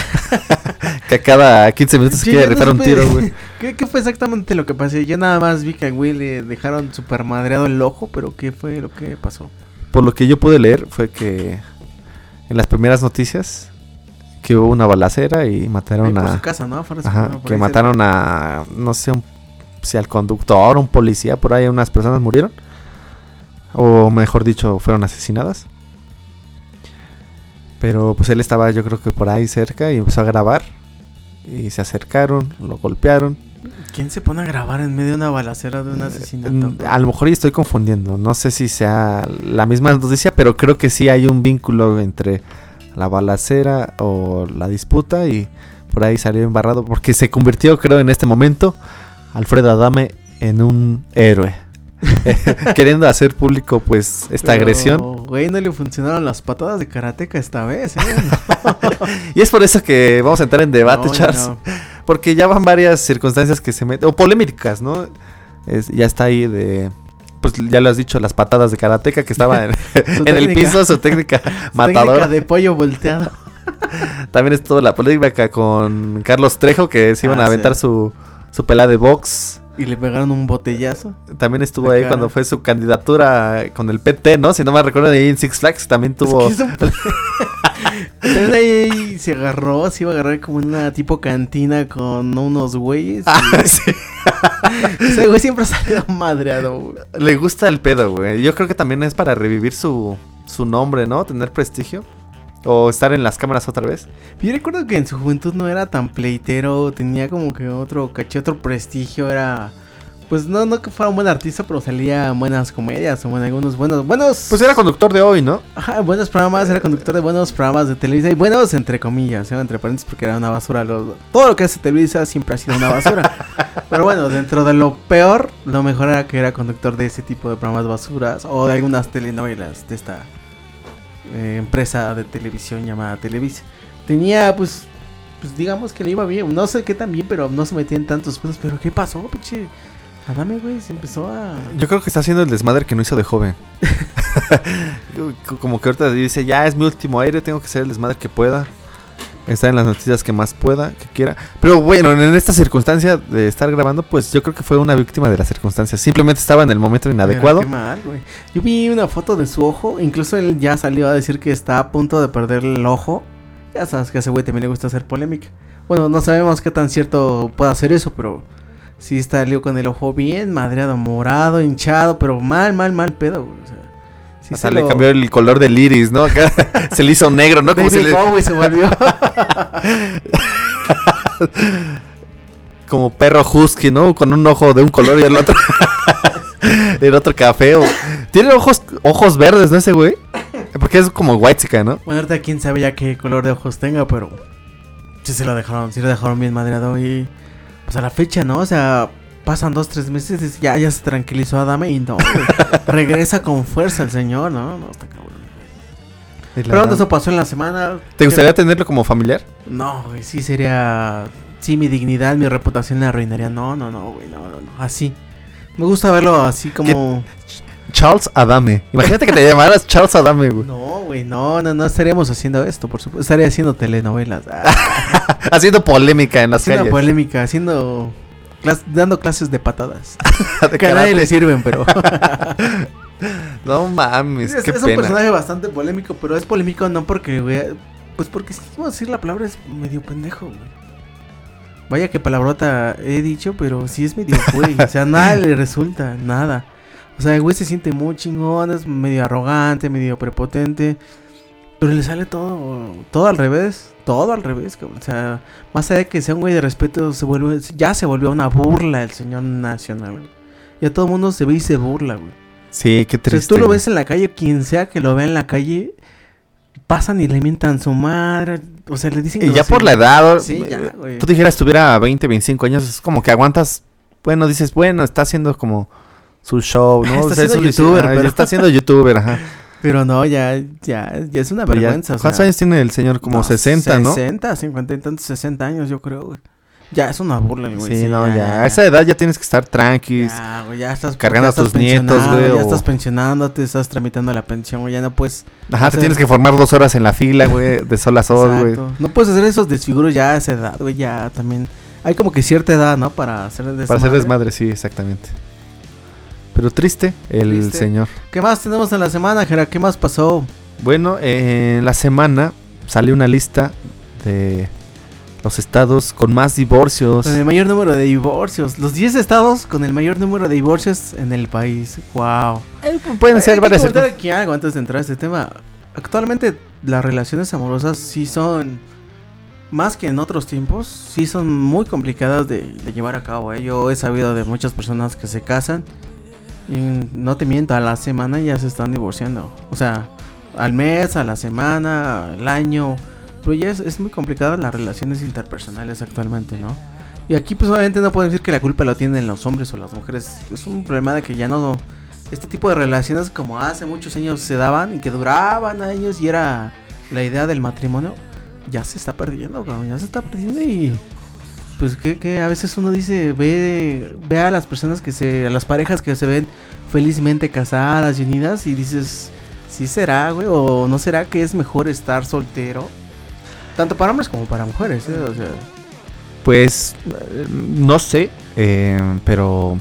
S1: que a cada 15 minutos se quiere rifar un tiro, güey.
S2: ¿Qué, qué fue exactamente lo que pasó? Yo nada más vi que a Will le dejaron super madreado el ojo, pero ¿qué fue lo que pasó?
S1: Por lo que yo pude leer fue que en las primeras noticias que hubo una balacera y mataron
S2: por su
S1: a
S2: casa, ¿no?
S1: Ajá,
S2: por
S1: que mataron a no sé un- si al conductor, un policía, por ahí unas personas murieron o mejor dicho fueron asesinadas. Pero pues él estaba yo creo que por ahí cerca y empezó a grabar y se acercaron, lo golpearon.
S2: ¿Quién se pone a grabar en medio de una balacera de un asesinato?
S1: Mm, A lo mejor estoy confundiendo. No sé si sea la misma noticia, pero creo que sí hay un vínculo entre la balacera o la disputa y por ahí salió embarrado porque se convirtió, creo, en este momento Alfredo Adame en un héroe. Queriendo hacer público pues esta
S2: Pero,
S1: agresión.
S2: Güey, no le funcionaron las patadas de karateca esta vez, ¿eh?
S1: Y es por eso que vamos a entrar en debate,
S2: No,
S1: Charles.
S2: no.
S1: Porque ya van varias circunstancias que se meten, o polémicas, ¿no? Es- ya está ahí de, pues ya lo has dicho, las patadas de karateca que estaba en, el piso, su técnica
S2: Su
S1: matadora.
S2: técnica de pollo volteado.
S1: También estuvo la polémica con Carlos Trejo, que se iban
S2: Ah,
S1: a aventar
S2: sí.
S1: su, su pelea de box.
S2: Y le pegaron un botellazo.
S1: También estuvo ahí cuando fue su candidatura con el PT, ¿no? Si no me recuerdo, ahí en Six Flags también tuvo...
S2: Es que eso- También ahí se agarró, se iba a agarrar como una tipo cantina con unos güeyes.
S1: Ah, sí.
S2: Ese güey siempre ha salido madreado, güey.
S1: Le gusta el pedo, güey. Yo creo que también es para revivir su, su nombre, ¿no? Tener prestigio. O estar en las cámaras otra vez.
S2: Yo recuerdo que en su juventud no era tan pleitero, tenía como que otro caché, otro prestigio, era... Pues no, no que fuera un buen artista, pero salía en buenas comedias o en algunos buenos, buenos,
S1: Pues era conductor de hoy, ¿no?
S2: ajá, buenos programas, era conductor de buenos programas de Televisa y buenos entre comillas, ¿eh? entre paréntesis porque era una basura. lo- todo lo que hace Televisa siempre ha sido una basura. pero bueno, dentro de lo peor, lo mejor era que era conductor de ese tipo de programas basuras o de algunas telenovelas de esta eh, empresa de televisión llamada Televisa. Tenía pues pues digamos que le iba bien. No sé qué tan bien, pero no se metía en tantos pedos. Pero ¿qué pasó, pinche? Adame, güey, se empezó a.
S1: Yo creo que está haciendo el desmadre que no hizo de joven. Como que ahorita dice, ya es mi último aire, tengo que hacer el desmadre que pueda. Estar en las noticias que más pueda, que quiera. Pero bueno, en esta circunstancia de estar grabando, pues yo creo que fue una víctima de las circunstancias. Simplemente estaba en el momento inadecuado.
S2: Pero Qué mal, güey. Yo vi una foto de su ojo. Incluso él ya salió a decir que está a punto de perder el ojo. Ya sabes que a ese güey también le gusta hacer polémica. Bueno, no sabemos qué tan cierto puede hacer eso, pero sí está lío con el ojo bien madreado, morado, hinchado, pero mal, mal, mal pedo, güey. O sea, sí
S1: Hasta
S2: se
S1: le
S2: lo-
S1: cambió el color del iris, ¿no? Acá se le hizo negro, ¿no? Como,
S2: David
S1: si le-
S2: se volvió.
S1: como perro husky, ¿no? Con un ojo de un color y el otro. el otro café. o- Tiene ojos, ojos verdes, ¿no? Ese güey. Porque es como white ¿no?
S2: bueno, ahorita quién sabe ya qué color de ojos tenga, pero sí se lo dejaron, sí lo dejaron bien madreado y pues a la fecha, ¿no? O sea, pasan dos, tres meses y ya, ya se tranquilizó Adame y no, güey. regresa con fuerza el señor, ¿no? No, está cabrón. Pero
S1: dama.
S2: eso pasó en la semana.
S1: ¿Te gustaría tenerlo como familiar?
S2: No, güey, sí sería. Sí, mi dignidad, mi reputación la arruinaría. No, no, no, güey, no, no, no. Así. Me gusta verlo así como.
S1: Charles Adame. Imagínate que te llamaras Charles Adame, güey.
S2: No, güey, no, no, no estaríamos haciendo esto, por supuesto. Estaría haciendo telenovelas.
S1: Haciendo polémica en las
S2: haciendo
S1: calles.
S2: polémica, haciendo. Clas- dando clases de patadas.
S1: De
S2: que a nadie le sirven, pero.
S1: No mames,
S2: es
S1: qué
S2: es un personaje bastante polémico, pero es polémico no porque, güey. Pues porque si vamos a decir la palabra es medio pendejo, güey. Vaya que palabrota he dicho, pero sí es medio güey. o sea, nada le resulta, nada. O sea, el güey se siente muy chingón, es medio arrogante, medio prepotente. Pero le sale todo, todo al revés, todo al revés, cabrón. O sea, más allá de que sea un güey de respeto, se vuelve, ya se volvió una burla el señor nacional, güey. Ya todo el mundo se ve y se burla, güey.
S1: Sí, qué
S2: O sea,
S1: triste.
S2: tú lo ves en la calle, quien sea que lo vea en la calle, pasan y le mientan su madre. O sea, le dicen
S1: Y ya por la edad,
S2: Sí, ya, güey.
S1: tú dijeras tuviera 20, 25 años, es como que aguantas, bueno, dices, bueno, está haciendo como su show, ¿no?
S2: Está
S1: O sea,
S2: siendo youtuber, pero-
S1: está siendo youtuber, ajá.
S2: Pero no, ya, ya, ya es una
S1: Pero ya-
S2: vergüenza. o
S1: ¿Cuántos
S2: sea,
S1: años tiene el señor? Como
S2: no,
S1: 60, ¿no?
S2: 60, 50 y tantos, 60 años, yo creo, güey. Ya es una burla, güey.
S1: Sí, no, ya. A esa edad ya tienes que estar tranqui.
S2: Ya, güey, ya estás
S1: cargando
S2: ya
S1: a tus
S2: estás
S1: nietos, güey,
S2: Ya
S1: o-
S2: estás pensionándote, estás tramitando la pensión, güey. Ya no puedes.
S1: Ajá,
S2: o
S1: te tienes que formar dos horas en la fila, güey, de sol a sol, güey.
S2: No puedes hacer esos desfiguros ya a esa edad, güey. Ya también. Hay como que cierta edad, ¿no? Para hacer desmadre.
S1: Para hacer desmadre, sí, exactamente. Pero triste el
S2: Triste.
S1: señor.
S2: ¿Qué más tenemos en la semana, Jera? ¿Qué más pasó?
S1: Bueno, en la semana salió una lista de los estados con más divorcios.
S2: Con el mayor número de divorcios. Los 10 estados con el mayor número de divorcios en el país. Wow.
S1: Eh, pueden ser varias.
S2: aquí algo antes de entrar a este tema. Actualmente las relaciones amorosas sí son, más que en otros tiempos, sí son muy complicadas de, de llevar a cabo. ¿eh? Yo he sabido de muchas personas que se casan y no te miento, a la semana ya se están divorciando. O sea, al mes, a la semana, al año. Pero ya es, muy complicada las relaciones interpersonales actualmente, ¿no? Y aquí pues obviamente no puedo decir que la culpa la tienen los hombres o las mujeres. Es un problema de que ya no... Este tipo de relaciones como hace muchos años se daban y que duraban años y era la idea del matrimonio, ya se está perdiendo, ya se está perdiendo y... Pues que, que a veces uno dice, ve, ve a las personas que se, a las parejas que se ven felizmente casadas y unidas y dices, sí será, güey, o no será que es mejor estar soltero, tanto para hombres como para mujeres, ¿eh? o sea,
S1: Pues no sé, eh, pero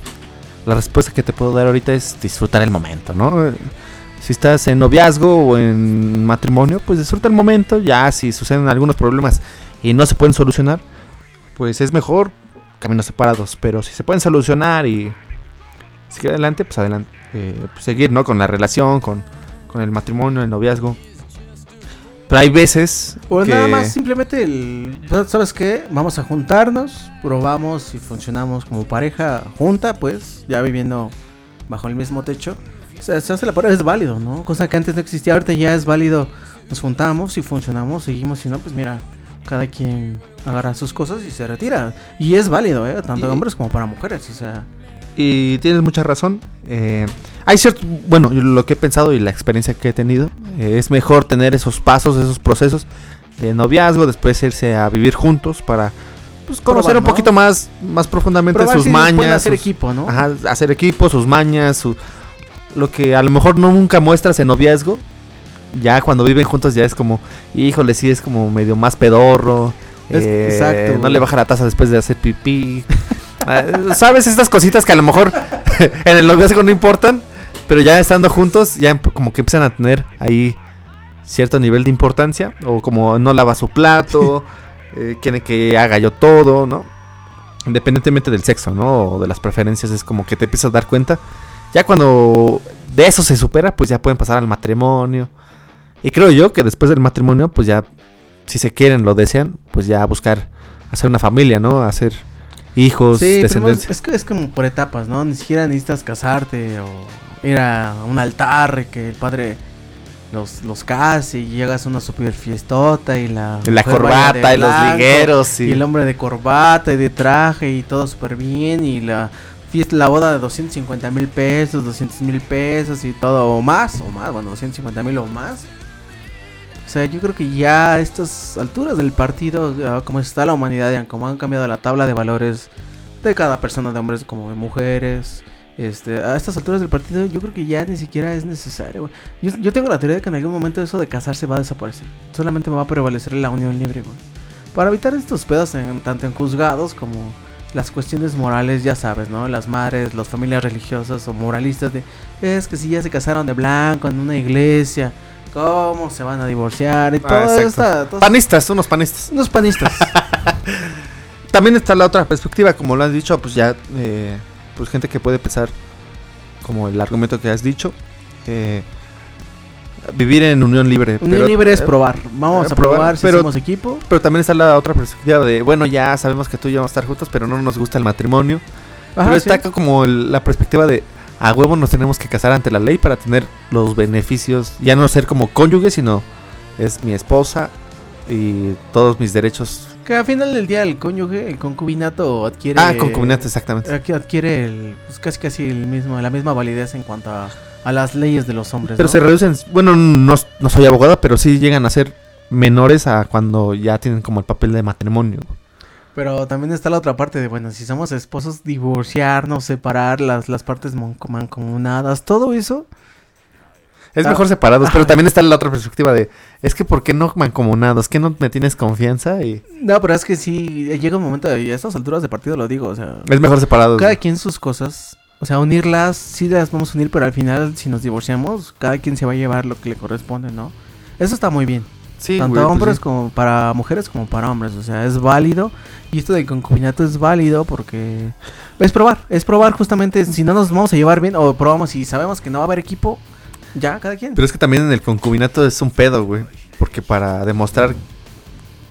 S1: la respuesta que te puedo dar ahorita es disfrutar el momento, ¿no? Si estás en noviazgo o en matrimonio, pues disfruta el momento. Ya si suceden algunos problemas y no se pueden solucionar, pues es mejor caminos separados. Pero si se pueden solucionar y seguir adelante, pues adelante. Eh, pues seguir, ¿no? Con la relación, con, con el matrimonio, el noviazgo. Pero hay veces
S2: O
S1: que...
S2: nada más simplemente el... ¿Sabes qué? Vamos a juntarnos, probamos si funcionamos como pareja junta, pues, ya viviendo bajo el mismo techo. O sea, se hace la pareja, es válido, ¿no? Cosa que antes no existía, ahorita ya es válido. Nos juntamos, si funcionamos, seguimos, si no, pues mira, cada quien agarra sus cosas y se retira. Y es válido, ¿eh? Tanto
S1: Y-
S2: hombres como para mujeres, o sea...
S1: Y tienes mucha razón. eh, hay cierto, bueno, lo que he pensado y la experiencia que he tenido, eh, es mejor tener esos pasos, esos procesos de noviazgo, después irse a vivir juntos para pues, conocer
S2: Probar,
S1: un
S2: ¿no?
S1: poquito más, más profundamente
S2: Probar
S1: sus
S2: si
S1: mañas,
S2: hacer
S1: sus-
S2: equipo, ¿no?
S1: ajá, hacer equipo, sus mañas, su- lo que a lo mejor no nunca muestras en noviazgo. Ya cuando viven juntos ya es como, híjole, sí es como medio más pedorro.
S2: Es-
S1: eh,
S2: exacto,
S1: No le baja la taza después de hacer pipí. Ah, ¿Sabes estas cositas que a lo mejor en el noviazgo no importan? Pero ya estando juntos, ya como que empiezan a tener ahí cierto nivel de importancia. O como no lava su plato, eh, quiere que haga yo todo, ¿no? Independientemente del sexo, ¿no? O de las preferencias, es como que te empiezas a dar cuenta. Ya cuando de eso se supera, pues ya pueden pasar al matrimonio. Y creo yo que después del matrimonio, pues ya, si se quieren, lo desean, pues ya buscar hacer una familia, ¿no? Hacer hijos,
S2: Sí,
S1: descendencia.
S2: es que es como por etapas, ¿no? Ni siquiera necesitas casarte o ir a un altar que el padre los, los case y llegas a una super fiestota y la...
S1: Y la corbata y los ligueros.
S2: Y
S1: Y
S2: el hombre de corbata y de traje y todo súper bien y la fiesta, la boda de 250 mil pesos, 200 mil pesos y todo o más, o más, bueno, 250 mil o más. O sea, yo creo que ya a estas alturas del partido, como está la humanidad, como han cambiado la tabla de valores de cada persona, de hombres como de mujeres, este, a estas alturas del partido, yo creo que ya ni siquiera es necesario. Yo, yo tengo la teoría de que en algún momento eso de casarse va a desaparecer. Solamente va a prevalecer la unión libre, güey. Para evitar estos pedos en- tanto en juzgados como las cuestiones morales, ya sabes, ¿no? Las madres, las familias religiosas o moralistas de es que si ya se casaron de blanco en una iglesia, ¿cómo se van a divorciar? Y
S1: Ah, exacto.
S2: esta.
S1: Panistas, unos panistas.
S2: Unos panistas.
S1: También está la otra perspectiva, como lo has dicho, pues ya, eh, pues gente que puede pensar como el argumento que has dicho. eh, vivir en unión libre.
S2: Unión
S1: pero-
S2: libre es probar. Vamos
S1: eh,
S2: a probar,
S1: probar,
S2: si
S1: pero-
S2: somos equipo.
S1: Pero también está la otra perspectiva de, bueno, ya sabemos que tú y yo vamos a estar juntos, pero no nos gusta el matrimonio.
S2: Ajá,
S1: pero
S2: sí.
S1: está como el- la perspectiva de, a huevo nos tenemos que casar ante la ley para tener los beneficios, ya no ser como cónyuge, sino es mi esposa y todos mis derechos.
S2: Que al final del día el cónyuge, el concubinato adquiere.
S1: Ah, concubinato, exactamente.
S2: Aquí adquiere el, pues casi casi el mismo, la misma validez en cuanto a, a las leyes de los hombres.
S1: Pero
S2: ¿no?
S1: se reducen, bueno, no, no soy abogado, pero sí llegan a ser menores a cuando ya tienen como el papel de matrimonio.
S2: Pero también está la otra parte de, bueno, si somos esposos, divorciarnos, separar las, las partes mancomunadas, todo eso.
S1: Es
S2: Ah,
S1: mejor separados, pero también está la otra perspectiva de, es que ¿por qué no mancomunados? ¿Que no me tienes confianza? Y
S2: No, pero es que sí, llega un momento, y a estas alturas de partido lo digo, o sea,
S1: es mejor separados.
S2: cada quien sus cosas. O sea, unirlas, sí las vamos a unir, pero al final, si nos divorciamos, cada quien se va a llevar lo que le corresponde, ¿no? Eso está muy bien.
S1: Sí,
S2: tanto
S1: güey, pues
S2: hombres
S1: sí.
S2: como para mujeres como para hombres. O sea, es válido. Y esto del concubinato es válido porque es probar. Es probar justamente si no nos vamos a llevar bien o probamos y sabemos que no va a haber equipo. Ya, cada quien.
S1: Pero es que también en el concubinato es un pedo, güey. Porque para demostrar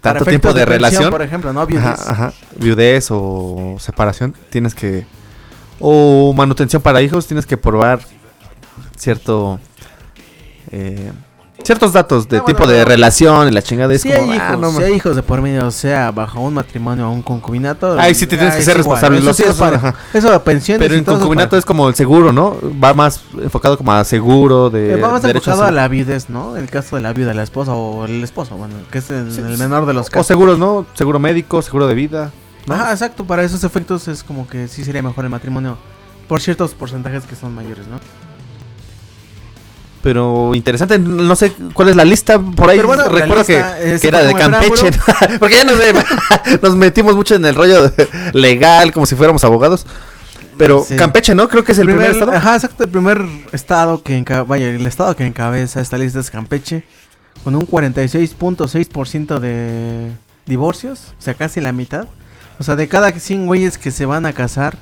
S2: Para
S1: tanto tiempo
S2: efectos
S1: de,
S2: pensión,
S1: relación,
S2: por ejemplo, ¿no?
S1: ajá,
S2: Viudez.
S1: ajá, viudez o separación, tienes que... O manutención para hijos, tienes que probar cierto... eh, ciertos datos de
S2: Ah, bueno,
S1: tipo de
S2: no.
S1: relación y la chingada. Es
S2: Si
S1: como,
S2: hay,
S1: ah,
S2: hijos,
S1: no
S2: si hay hijos de por medio, sea bajo un matrimonio o un concubinato.
S1: Ay, sí, te tienes
S2: ah,
S1: que ser responsable.
S2: Eso
S1: Los
S2: sí es
S1: ajá.
S2: Eso, pensiones.
S1: Pero
S2: eso
S1: concubinato
S2: parejo.
S1: es como el seguro, ¿no? Va más enfocado como a seguro de
S2: Eh, va más enfocado a la viudez, ¿no? El caso de la viuda, la esposa o el esposo, bueno, que es el,
S1: Sí,
S2: el menor de los
S1: O
S2: casos.
S1: seguros, ¿no? Seguro médico, seguro de vida.
S2: Ajá, exacto, para esos efectos es como que sí sería mejor el matrimonio por ciertos porcentajes que son mayores, ¿no?
S1: Pero interesante, no sé cuál es la lista por ahí.
S2: Bueno,
S1: recuerdo que, era de Campeche. Porque ya nos, nos metimos mucho en el rollo legal, como si fuéramos abogados. Pero
S2: Sí.
S1: Campeche, ¿no? Creo que es el primer, estado.
S2: Ajá, exacto, el primer estado que enca- vaya, el estado que encabeza esta lista es Campeche con un 46.6% de divorcios, o sea, casi la mitad. O sea, de cada 100 güeyes que se van a casar,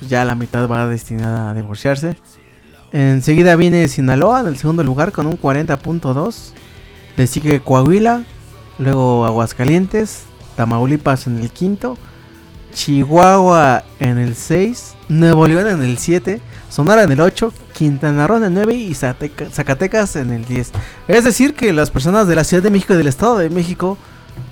S2: pues ya la mitad va destinada a divorciarse. Enseguida viene Sinaloa en el segundo lugar con un 40.2. Le sigue Coahuila, luego Aguascalientes, Tamaulipas en el quinto, Chihuahua en el 6, Nuevo León en el 7, Sonora en el 8, Quintana Roo en el 9 y Zateca- Zacatecas en el 10. Es decir, que las personas de la Ciudad de México y del Estado de México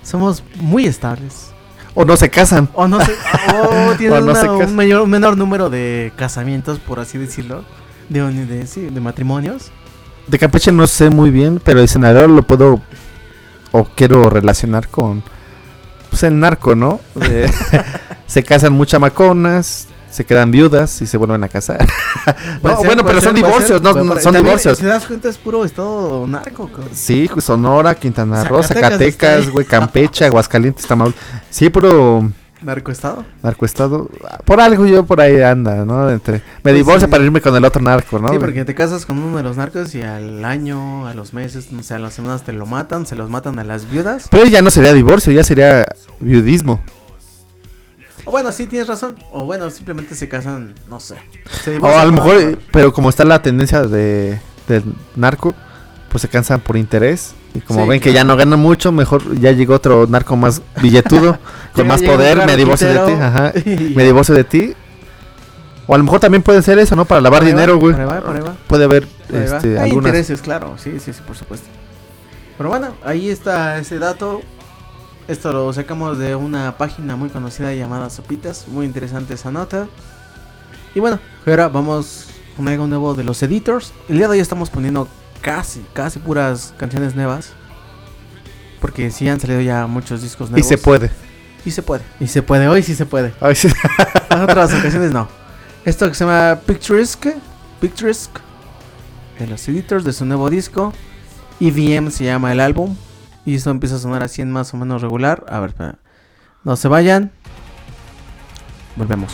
S2: somos muy estables.
S1: O no se casan.
S2: O no sé, o tienen
S1: O no
S2: una-
S1: se casan.
S2: un, mayor, un menor número de casamientos, por así decirlo, de, uni- de, sí, de matrimonios.
S1: De Campeche no sé muy bien, pero el senador lo puedo o quiero relacionar con pues el narco, ¿no? Se casan muchas maconas, se quedan viudas y se vuelven a casar.
S2: Puede
S1: No,
S2: ser,
S1: bueno, pero son
S2: ser,
S1: divorcios,
S2: ser,
S1: no, no, son divorcios.
S2: Si te das cuenta, es puro estado narco. cabrón.
S1: Sí, pues, Sonora, Quintana Roo,
S2: Zacatecas
S1: güey, Campeche, Aguascalientes, Tamaulipas. Sí, puro
S2: ¿Narcoestado?
S1: narcoestado. Por algo yo por ahí anda, ¿no? Entre, me
S2: Pues
S1: divorcio
S2: sí.
S1: para irme con el otro narco, ¿no?
S2: Sí, porque te casas con uno de los narcos y al año, a los meses, no sé, a las semanas te lo matan, se los matan a las viudas.
S1: Pero ya no sería divorcio, ya sería viudismo.
S2: O bueno, sí tienes razón. O bueno, simplemente se casan, no sé.
S1: O a lo mejor, pero como está la tendencia de del narco, pues se cansan por interés. Y como
S2: Sí,
S1: ven que ya no gana mucho, mejor ya llegó otro narco más billetudo, con más poder, me divorcio de ti, ajá. me divorcio de ti. O a lo mejor también puede ser eso, ¿no? Para lavar dinero, güey. Puede haber este,
S2: Hay
S1: algunas...
S2: intereses, claro, sí, sí, sí, por supuesto. Pero bueno, ahí está ese dato. Esto lo sacamos de una página muy conocida llamada Sopitas. Muy interesante esa nota. Y bueno, ahora vamos con algo nuevo de los editors. El día de hoy estamos poniendo casi, casi puras canciones nuevas.
S5: Porque sí han salido ya muchos discos nuevos.
S1: Y se puede.
S5: Y se puede. Y se puede, hoy sí se puede.
S1: Hoy sí.
S5: Las otras ocasiones no. Esto que se llama Picturesque, Picturesque, en los editors de su nuevo disco. EVM se llama el álbum. Y esto empieza a sonar así en más o menos regular. A ver, espera. no se vayan. Volvemos.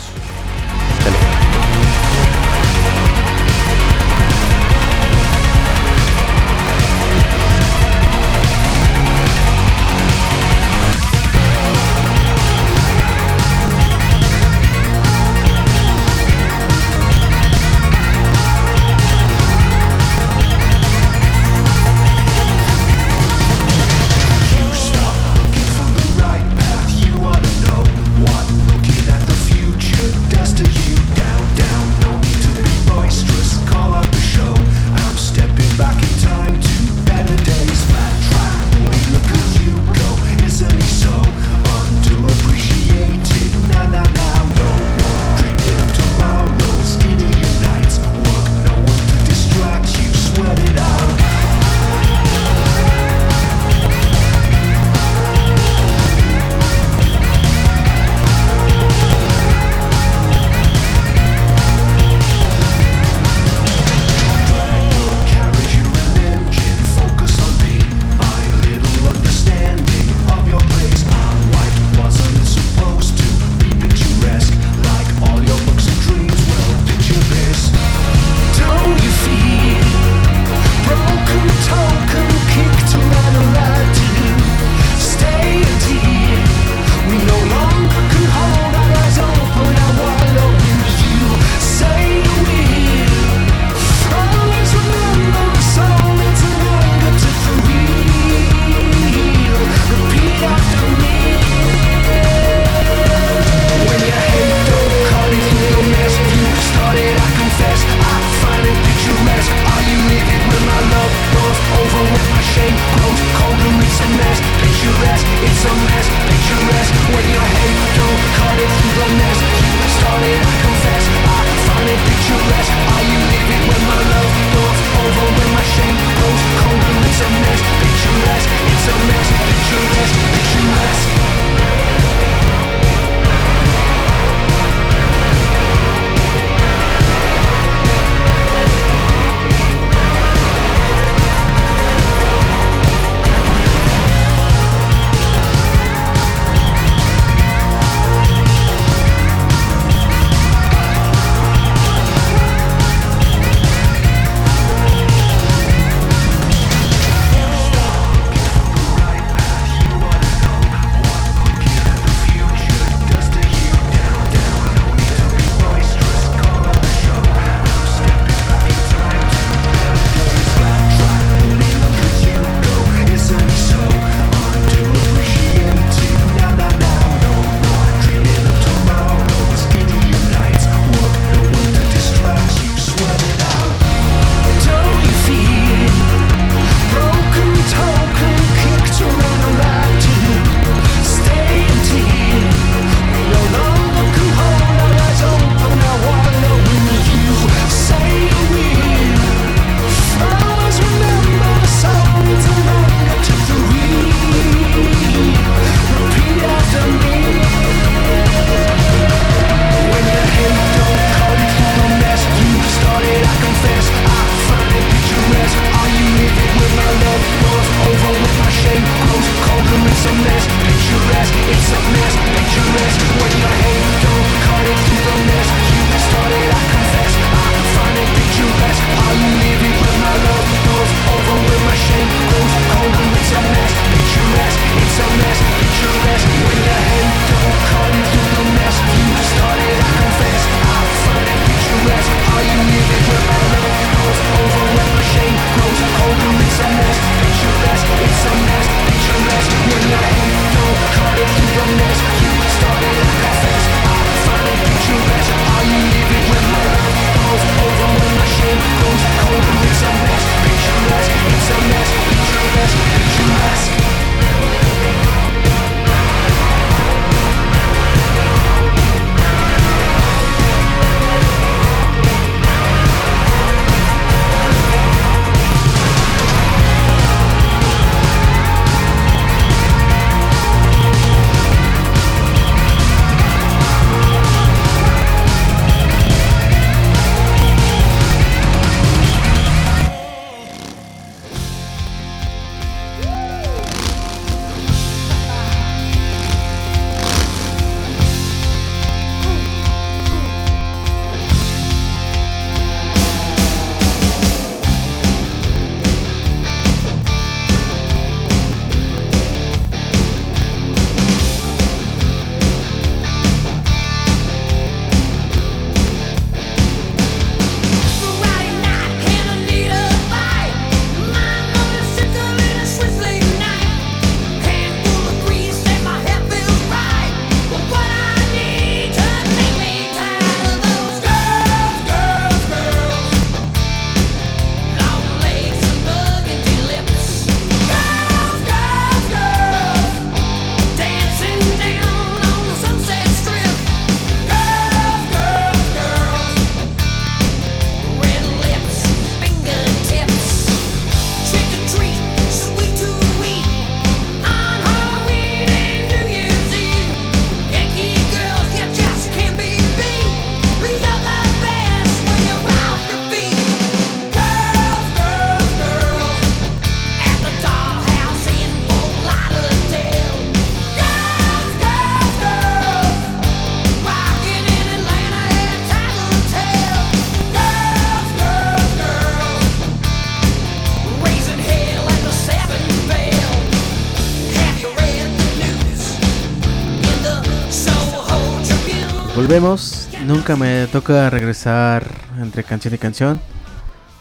S2: Toca regresar entre canción y canción.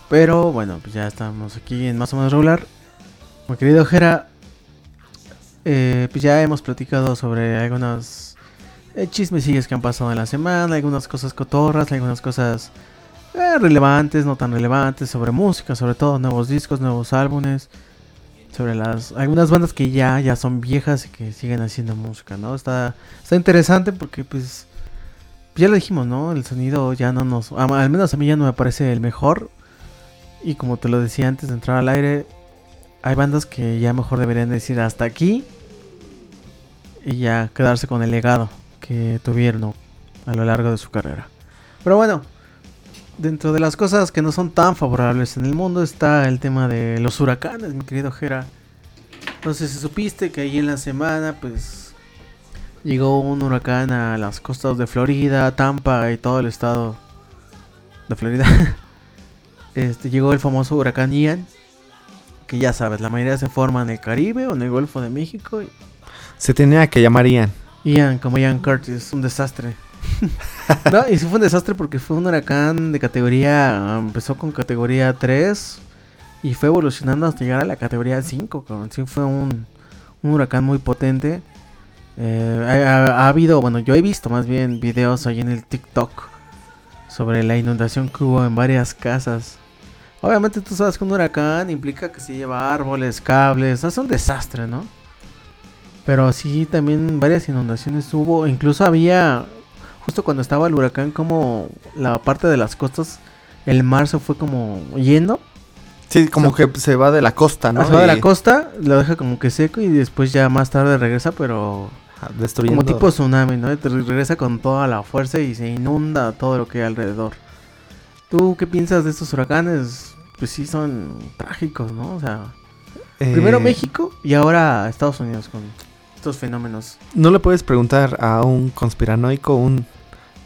S2: Pero bueno, pues ya estamos aquí en más o menos regular. Mi querido Jera, eh, pues ya hemos platicado sobre algunos eh, que han pasado en la semana, algunas cosas cotorras, algunas cosas eh, relevantes, no tan relevantes, sobre música, sobre todo nuevos discos, nuevos álbumes, sobre las algunas bandas que ya ya son viejas y que siguen haciendo música, ¿no? Está está interesante porque pues ya lo dijimos, ¿no? El sonido ya no nos al menos a mí ya no me parece el mejor. Y como te lo decía antes de entrar al aire, hay bandas que ya mejor deberían decir hasta aquí y ya quedarse con el legado que tuvieron a lo largo de su carrera. Pero bueno, dentro de las cosas que no son tan favorables en el mundo está el tema de los huracanes, mi querido Jera. No si supiste que ahí en la semana, pues llegó un huracán a las costas de Florida, Tampa y todo el estado de Florida. Este llegó el famoso huracán Ian, que ya sabes, la mayoría se forma en el Caribe o en el Golfo de México. y
S1: Se tenía que llamar Ian.
S2: Ian, como Ian Curtis, un desastre. no, y sí fue un desastre porque fue un huracán de categoría. Empezó con categoría 3 y fue evolucionando hasta llegar a la categoría 5. cabrón. Sí, fue un, un huracán muy potente. Eh, ha, ha- ha habido, bueno, yo he visto más bien videos ahí en el TikTok sobre la inundación que hubo en varias casas. Obviamente tú sabes que un huracán implica que se lleva árboles, cables, es un desastre, ¿no? Pero sí, también varias inundaciones hubo. Incluso había, justo cuando estaba el huracán, como la parte de las costas, el mar se fue como yendo.
S1: Sí, como que se va de la costa, ¿no?
S2: Se va de la costa, lo deja como que seco y después ya más tarde regresa, pero
S1: Destruyendo.
S2: como tipo tsunami, ¿no? Te regresa con toda la fuerza y se inunda todo lo que hay alrededor. ¿Tú qué piensas de estos huracanes? Pues sí, son trágicos, ¿no? O sea,
S1: Eh,
S2: primero México y ahora Estados Unidos con estos fenómenos.
S1: No le puedes preguntar a un conspiranoico, un,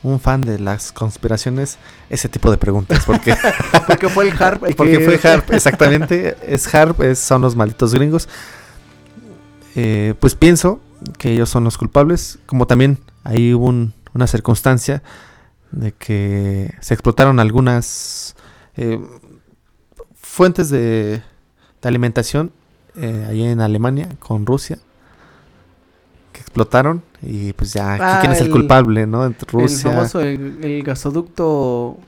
S1: un fan de las conspiraciones, ese tipo de preguntas. Porque,
S2: Porque fue el HARP.
S1: porque
S2: que-
S1: fue Harp, exactamente. Es Harp, es- son los malditos gringos. Eh, pues pienso que ellos son los culpables. Como también ahí hubo un- una circunstancia de que se explotaron algunas eh, fuentes de, de alimentación eh, ahí en Alemania con Rusia. Que explotaron y pues ya,
S2: Ah,
S1: ¿quién es el
S2: el-
S1: culpable, no? Entre Rusia.
S2: El famoso, el, el gasoducto.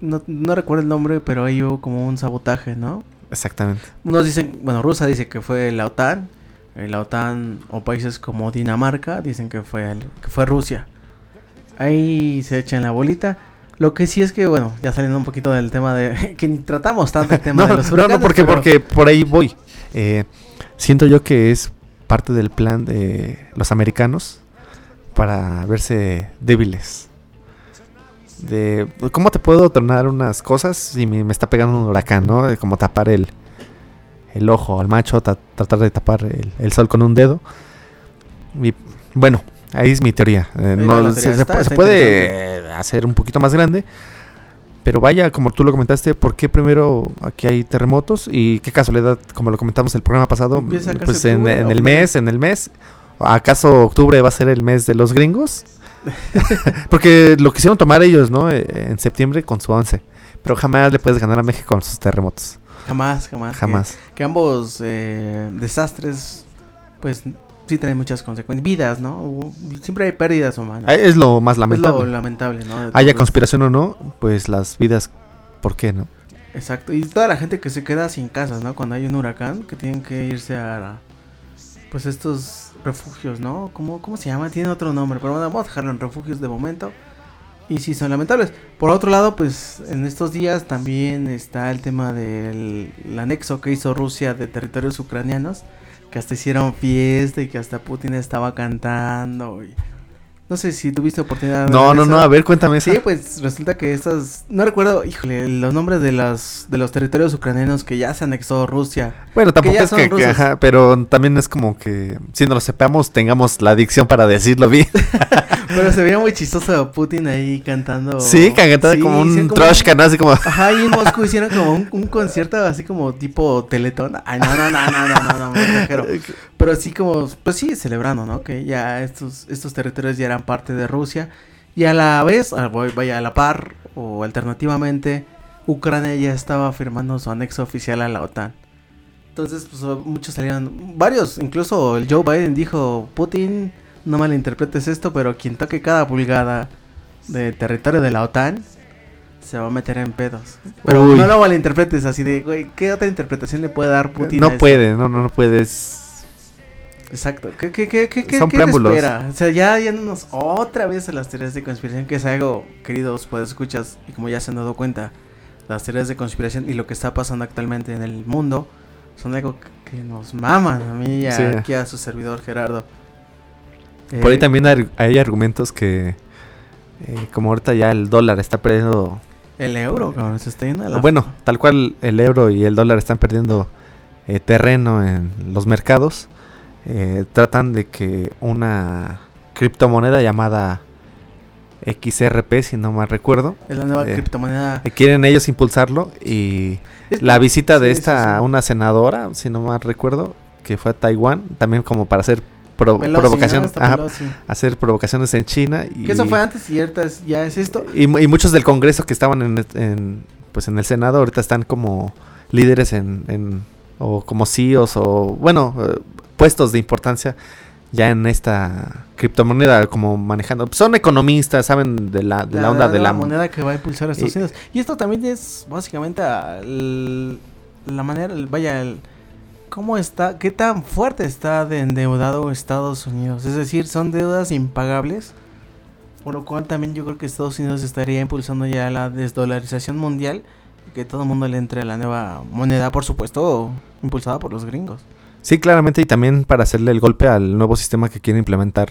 S2: No, no recuerdo el nombre, pero ahí hubo como un sabotaje, ¿no?
S1: Exactamente.
S2: Unos dicen, bueno, Rusia dice que fue la OTAN. Eh, La OTAN o países como Dinamarca dicen que fue, el- que fue Rusia. Ahí se echan la bolita. Lo que sí es que, bueno, ya saliendo un poquito del tema de... que ni tratamos tanto el tema
S1: no,
S2: de los
S1: no, no,
S2: huracanes,
S1: porque,
S2: pero-
S1: porque por ahí voy. Eh, siento yo que es parte del plan de los americanos para verse débiles. De cómo te puedo tornar unas cosas si me, me está pegando un huracán, ¿no? De como tapar el, el ojo al macho, ta- tratar de tapar el, el sol con un dedo. Y bueno, ahí es mi teoría. Eh, no, se,
S2: teoría,
S1: se
S2: está-
S1: pu- se
S2: está
S1: puede hacer un poquito más grande. Pero vaya, como tú lo comentaste, ¿por qué primero aquí hay terremotos? Y qué casualidad, como lo comentamos el programa pasado, pues en,
S2: octubre,
S1: en
S2: ¿o
S1: el mes, en el mes. ¿Acaso octubre va a ser el mes de los gringos? Porque lo quisieron tomar ellos, ¿no? Eh, En septiembre con su 11. Pero jamás le puedes ganar a México con sus terremotos.
S2: Jamás, jamás.
S1: Jamás.
S2: que ambos eh, desastres, pues sí traen muchas consecuencias. Vidas, ¿no? Siempre hay pérdidas humanas.
S1: Ah, Es lo más
S2: Es lo
S1: lamentable.
S2: lamentable, ¿no?
S1: Haya conspiración o no, pues las vidas, ¿por qué no?
S2: Exacto. Y toda la gente que se queda sin casas, ¿no? Cuando hay un huracán, que tienen que irse a, pues estos refugios, ¿no? ¿Cómo, cómo se llama? Tiene otro nombre, pero bueno, vamos a dejarlo en refugios de momento. Y sí, son lamentables. Por otro lado, pues en estos días también está el tema del el anexo que hizo Rusia de territorios ucranianos, que hasta hicieron fiesta y que hasta Putin estaba cantando. y- No sé si tuviste oportunidad de
S1: No,
S2: ver
S1: no,
S2: eso.
S1: no, a ver, cuéntame esa.
S2: Sí, pues resulta que estas, no recuerdo, híjole, los nombres de las de los territorios ucranianos que ya se anexó Rusia.
S1: Bueno, tampoco
S2: ya
S1: es que, que- ajá, pero también es como que si no lo sepamos, tengamos la adicción para decirlo bien.
S2: Pero se veía muy chistoso Putin ahí cantando.
S1: sí, cantando
S2: Sí,
S1: como un troshka, ¿no? Así como...
S2: Ajá, y en Moscú hicieron como un, un concierto así como tipo teletón. Ay, no, no, no, no, no, no, no, exagero. Pero así como, pues sí, celebrando, ¿no? Que ya estos, estos territorios ya eran parte de Rusia. Y a la vez, voy- vaya a la par o alternativamente, Ucrania ya estaba firmando su anexo oficial a la OTAN. Entonces, pues muchos salieron, varios, incluso el Joe Biden dijo, Putin, no malinterpretes esto, pero quien toque cada pulgada de territorio de la OTAN se va a meter en pedos. Pero
S1: Uy.
S2: no lo malinterpretes así de, güey, ¿qué otra interpretación le puede dar Putin? a
S1: No
S2: esto?
S1: puede, no, no, no puedes.
S2: Exacto. ¿Qué, qué, qué, qué, qué,
S1: Son
S2: qué
S1: preámbulos.
S2: espera? O sea, ya yéndonos otra vez a las teorías de conspiración, que es algo, queridos, pues escuchas, y como ya se han dado cuenta, las teorías de conspiración y lo que está pasando actualmente en el mundo son algo que, que nos maman a mí y a-
S1: Sí.
S2: aquí a su servidor Gerardo.
S1: Por ahí
S2: Eh,
S1: también hay, argumentos que, eh, como ahorita ya el dólar está perdiendo.
S2: El euro, cabrón, se está yendo a la...
S1: Bueno, tal cual el euro y el dólar están perdiendo eh, terreno en los mercados. tratan de que una criptomoneda llamada XRP, si no mal recuerdo,
S2: Es la nueva criptomoneda.
S1: quieren ellos impulsarlo y
S2: Es-
S1: la visita de
S2: sí, sí,
S1: esta,
S2: sí.
S1: una senadora, si no mal recuerdo, que fue a Taiwán, también como para hacer pro- provocación, ajá, hacer provocaciones en China y,
S2: Que eso fue antes y ahorita es- ya es esto.
S1: y, y muchos del Congreso que estaban en, en, pues en el Senado ahorita están como líderes en, en- o como CEOs o bueno eh, puestos de importancia ya en esta criptomoneda como manejando son economistas saben de la, de la, onda de la
S2: moneda que va a impulsar a Estados
S1: Y-
S2: Unidos. Y esto también es básicamente la manera, el- vaya, el, cómo está, qué tan fuerte está de endeudado Estados Unidos. Es decir, son deudas impagables. Por lo cual también yo creo que Estados Unidos estaría impulsando ya la desdolarización mundial. y Que todo el mundo le entre a la nueva moneda, por supuesto, impulsada por los gringos.
S1: Sí, claramente, y también para hacerle el golpe al nuevo sistema que quiere implementar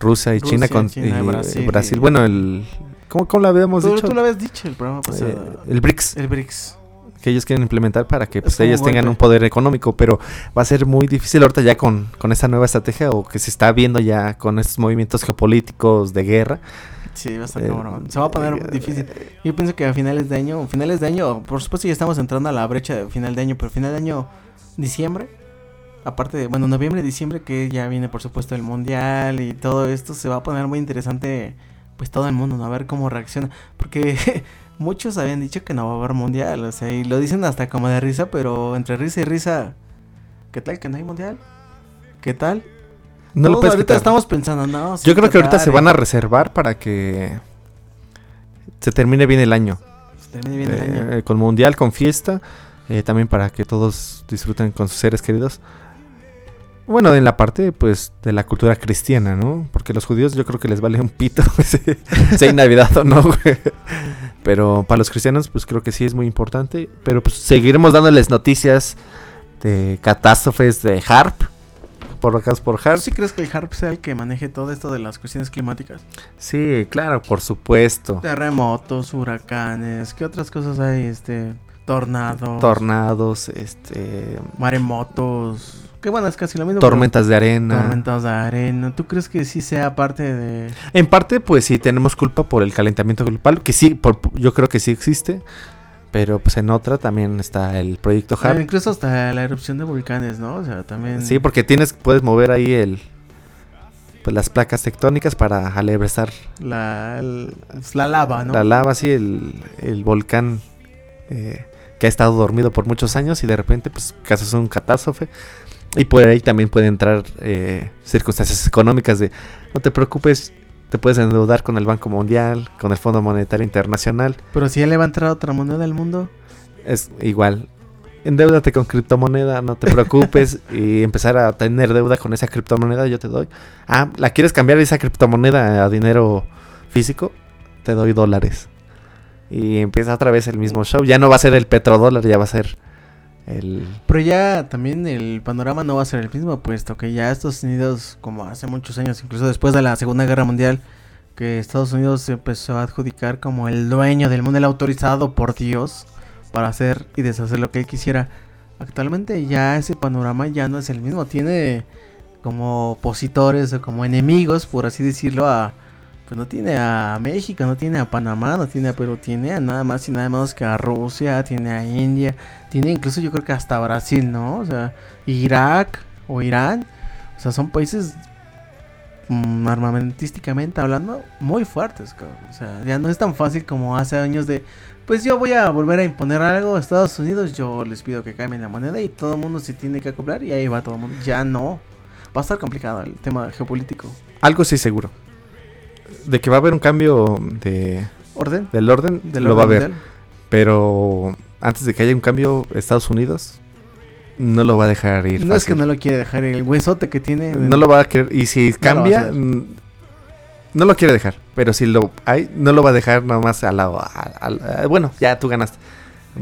S1: Rusia y China con
S2: China,
S1: y,
S2: Brasil
S1: Brasil.
S2: y-
S1: Bueno, el ¿cómo, cómo lo habíamos
S2: Tú,
S1: dicho?
S2: tú lo habías dicho el programa
S1: Eh,
S2: pasado.
S1: el BRICS,
S2: el BRICS.
S1: Que ellos quieren implementar para que pues, ellos tengan un poder económico, pero va a ser muy difícil ahorita ya con, con esta nueva estrategia o que se está viendo ya con estos movimientos geopolíticos de guerra.
S2: Sí, va a estar
S1: Eh,
S2: cabrón. Se va a poner
S1: eh,
S2: difícil. Yo pienso que a finales de año, finales de año, por supuesto ya estamos entrando a la brecha de final de año, pero final de año, diciembre, aparte de, bueno, noviembre, diciembre, que ya viene por supuesto el mundial y todo esto, se va a poner muy interesante, pues todo el mundo, ¿no? A ver cómo reacciona. Porque muchos habían dicho que no va a haber mundial, o sea, y lo dicen hasta como de risa, pero entre risa y risa, ¿qué tal que no hay mundial? ¿Qué tal?
S1: No lo
S2: Todos ahorita
S1: quitar.
S2: estamos pensando, no.
S1: Yo creo que ahorita se van a reservar para que se termine bien el año.
S2: se termine bien el año.
S1: Eh, con mundial, con fiesta, eh, también para que todos disfruten con sus seres queridos. Bueno, en la parte, pues, de la cultura cristiana, ¿no? Porque los judíos yo creo que les vale un pito si si hay Navidad o no, güey. Pero para los cristianos, pues creo que sí es muy importante. Pero pues seguiremos dándoles noticias de catástrofes de HARP. Por acá por
S2: ¿Tú
S1: HARP.
S2: sí crees que el HARP sea el que maneje todo esto de las cuestiones climáticas?
S1: Sí, claro, por supuesto.
S2: Terremotos, huracanes, ¿qué otras cosas hay? Este, tornados,
S1: Tornados, este,
S2: maremotos. Que bueno, es casi lo mismo. pero
S1: tormentas de arena.
S2: Tormentas de arena. ¿Tú crees que sí sea parte de
S1: En parte, pues sí tenemos culpa por el calentamiento global, que sí, por, yo creo que sí existe, pero pues en otra también está el proyecto HARP.
S2: incluso hasta la erupción de volcanes, ¿no? O sea, también
S1: Sí, porque tienes, puedes mover ahí el, pues las placas tectónicas para alebrestar
S2: la, el- la lava, ¿no?
S1: la lava, sí, el, el volcán eh, que ha estado dormido por muchos años y de repente, pues, casos un catástrofe. Y por ahí también pueden entrar eh, circunstancias económicas de, no te preocupes, te puedes endeudar con el Banco Mundial, con el Fondo Monetario Internacional.
S2: Pero si ya le va a entrar otra moneda al mundo.
S1: Es igual. Endeudate con criptomoneda, no te preocupes. y empezar a tener deuda con esa criptomoneda, yo te doy. Ah, ¿la quieres cambiar esa criptomoneda a dinero físico? Te doy dólares. Y empieza otra vez el mismo show. Ya no va a ser el petrodólar, ya va a ser el...
S2: Pero ya también el panorama no va a ser el mismo, puesto que ya Estados Unidos, como hace muchos años, incluso después de la Segunda Guerra Mundial, que Estados Unidos se empezó a adjudicar como el dueño del mundo, el autorizado por Dios para hacer y deshacer lo que él quisiera. Actualmente ya ese panorama ya no es el mismo, tiene como opositores o como enemigos, por así decirlo, a pues no tiene a México, no tiene a Panamá, no tiene a Perú, tiene a nada más y nada menos que a Rusia, tiene a India, tiene incluso yo creo que hasta Brasil, ¿no? O sea, Irak o Irán, o sea, son países mm, armamentísticamente hablando, muy fuertes. cabrón. O sea, ya no es tan fácil como hace años de, pues yo voy a volver a imponer algo a Estados Unidos, yo les pido que cambien la moneda y todo el mundo se tiene que acoplar y ahí va todo el mundo. Ya no. Va a estar complicado el tema geopolítico.
S1: Algo sí seguro. De que va a haber un cambio de,
S2: ¿Orden?
S1: del orden,
S2: Del
S1: lo va a haber.
S2: mundial.
S1: Pero antes de que haya un cambio, Estados Unidos no lo va a dejar ir.
S2: No es que no lo quiere dejar el huesote que tiene.
S1: No lo va a querer. Y si cambia, no lo quiere dejar. Pero si lo hay, no lo va a dejar nada más al lado. a- a- bueno, ya tú ganaste.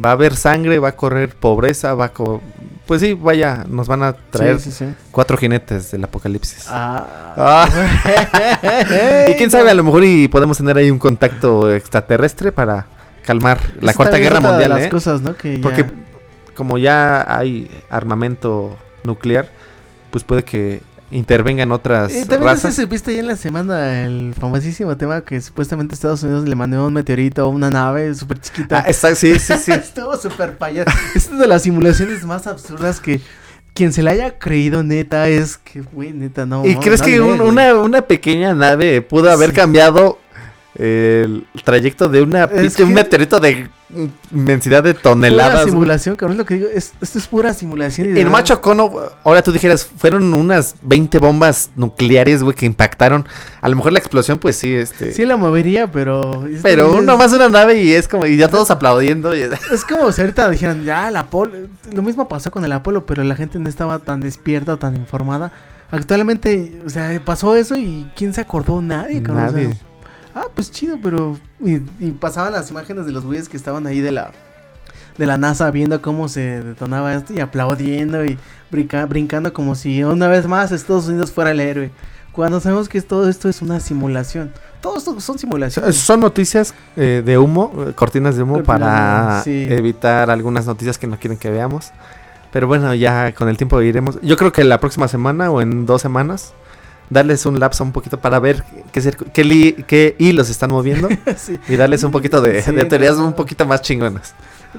S1: Va a haber sangre, va a correr pobreza, va a. co- pues sí, vaya, nos van a traer
S2: Sí, sí, sí.
S1: cuatro jinetes del apocalipsis.
S2: Ah.
S1: y quién sabe, a lo mejor y podemos tener ahí un contacto extraterrestre para calmar la cuarta guerra mundial.
S2: las
S1: ¿eh?
S2: cosas, ¿no? Que
S1: Porque
S2: ya-
S1: como ya hay armamento nuclear, pues puede que intervengan otras
S2: Eh, también no sé
S1: razas.
S2: si viste ya en la semana el famosísimo tema que supuestamente Estados Unidos le mandó un meteorito a una nave súper chiquita.
S1: Ah, sí, sí, sí.
S2: Estuvo súper payaso. Es una de las simulaciones más absurdas que quien se la haya creído neta es que, güey, neta, no.
S1: ¿Y
S2: no,
S1: crees
S2: no
S1: que un- una, una pequeña nave pudo haber
S2: Sí.
S1: cambiado el trayecto de una
S2: Es
S1: pinche-
S2: que-
S1: un meteorito de inmensidad de
S2: Pura
S1: toneladas? güey?
S2: simulación, cabrón, es lo que digo. Es, esto es pura simulación. verdad-
S1: macho cono, ahora tú dijeras, fueron unas 20 bombas nucleares, güey, que impactaron. A lo mejor la explosión, pues sí, este.
S2: Sí la movería, pero.
S1: pero
S2: es-
S1: nomás una nave y es como, y ya todos aplaudiendo. y-
S2: Es como si ahorita dijeran, ya, el Apolo. Lo mismo pasó con el Apolo, pero la gente no estaba tan despierta, tan informada. Actualmente, o sea, pasó eso y ¿quién se acordó? Nadie, cabrón. o sea,
S1: Nadie.
S2: Ah, pues chido, pero. Y, y pasaban las imágenes de los güeyes que estaban ahí de la. De la NASA viendo cómo se detonaba esto y aplaudiendo y brinca- brincando como si una vez más Estados Unidos fuera el héroe. Cuando sabemos que todo esto es una simulación. Todo esto son simulaciones.
S1: Son noticias eh, de humo, eh, cortinas de humo
S2: Cortinas de
S1: para
S2: humo, sí.
S1: evitar algunas noticias que no quieren que veamos. Pero bueno, ya con el tiempo iremos. Yo creo que la próxima semana o en dos semanas, darles un lapso un poquito para ver qué, qué, li- qué hilos están moviendo
S2: Sí.
S1: y darles un poquito de,
S2: Sí,
S1: de teorías
S2: no.
S1: un poquito más chingonas.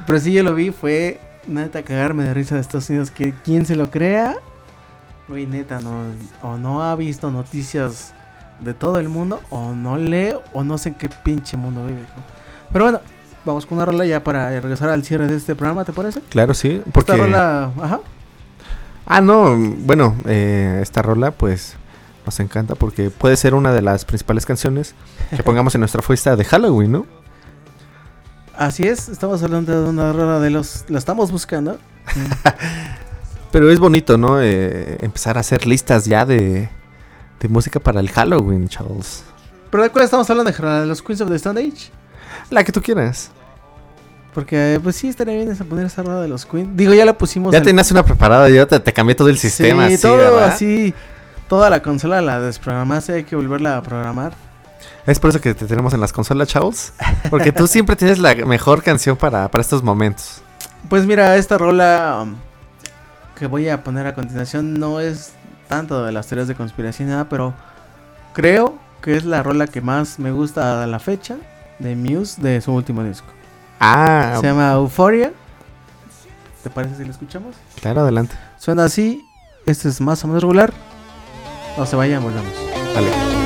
S2: Pero sí, yo lo vi, fue neta cagarme de risa de Estados Unidos. Que quien se lo crea, güey, neta, no, o no ha visto noticias de todo el mundo, o no lee, o no sé en qué pinche mundo vive. ¿no? Pero bueno, vamos con una rola ya para regresar al cierre de este programa, ¿te parece?
S1: Claro, sí. Porque...
S2: Esta rola, ajá.
S1: Ah, no, bueno, eh, esta rola pues nos encanta porque puede ser una de las principales canciones que pongamos en nuestra fiesta de Halloween, ¿no?
S2: Así es, estamos hablando de una rola de los. La estamos buscando.
S1: Pero es bonito, ¿no? Eh, empezar a hacer listas ya de, de música para el Halloween, Charles.
S2: ¿Pero de cuál estamos hablando? ¿De los Queens of the Stone Age?
S1: La que tú quieras.
S2: Porque, pues sí, estaría bien poner esa rola de los Queens. Digo, ya la pusimos.
S1: Ya
S2: en-
S1: tenías una preparada, yo te, te cambié todo el sistema.
S2: Sí,
S1: así,
S2: todo
S1: ¿verdad?
S2: así. Toda la consola la desprogramaste, hay que volverla a programar.
S1: Es por eso que te tenemos en las consolas, Charles. Porque tú siempre tienes la mejor canción para, para estos momentos.
S2: Pues mira, esta rola um, que voy a poner a continuación no es tanto de las teorías de conspiración ni nada, pero creo que es la rola que más me gusta a la fecha de Muse de su último disco.
S1: Ah,
S2: Se llama Euphoria. ¿Te parece si la escuchamos?
S1: claro, adelante.
S2: Suena así. Este es más o menos regular. No se vayan, volvemos.
S1: Vale.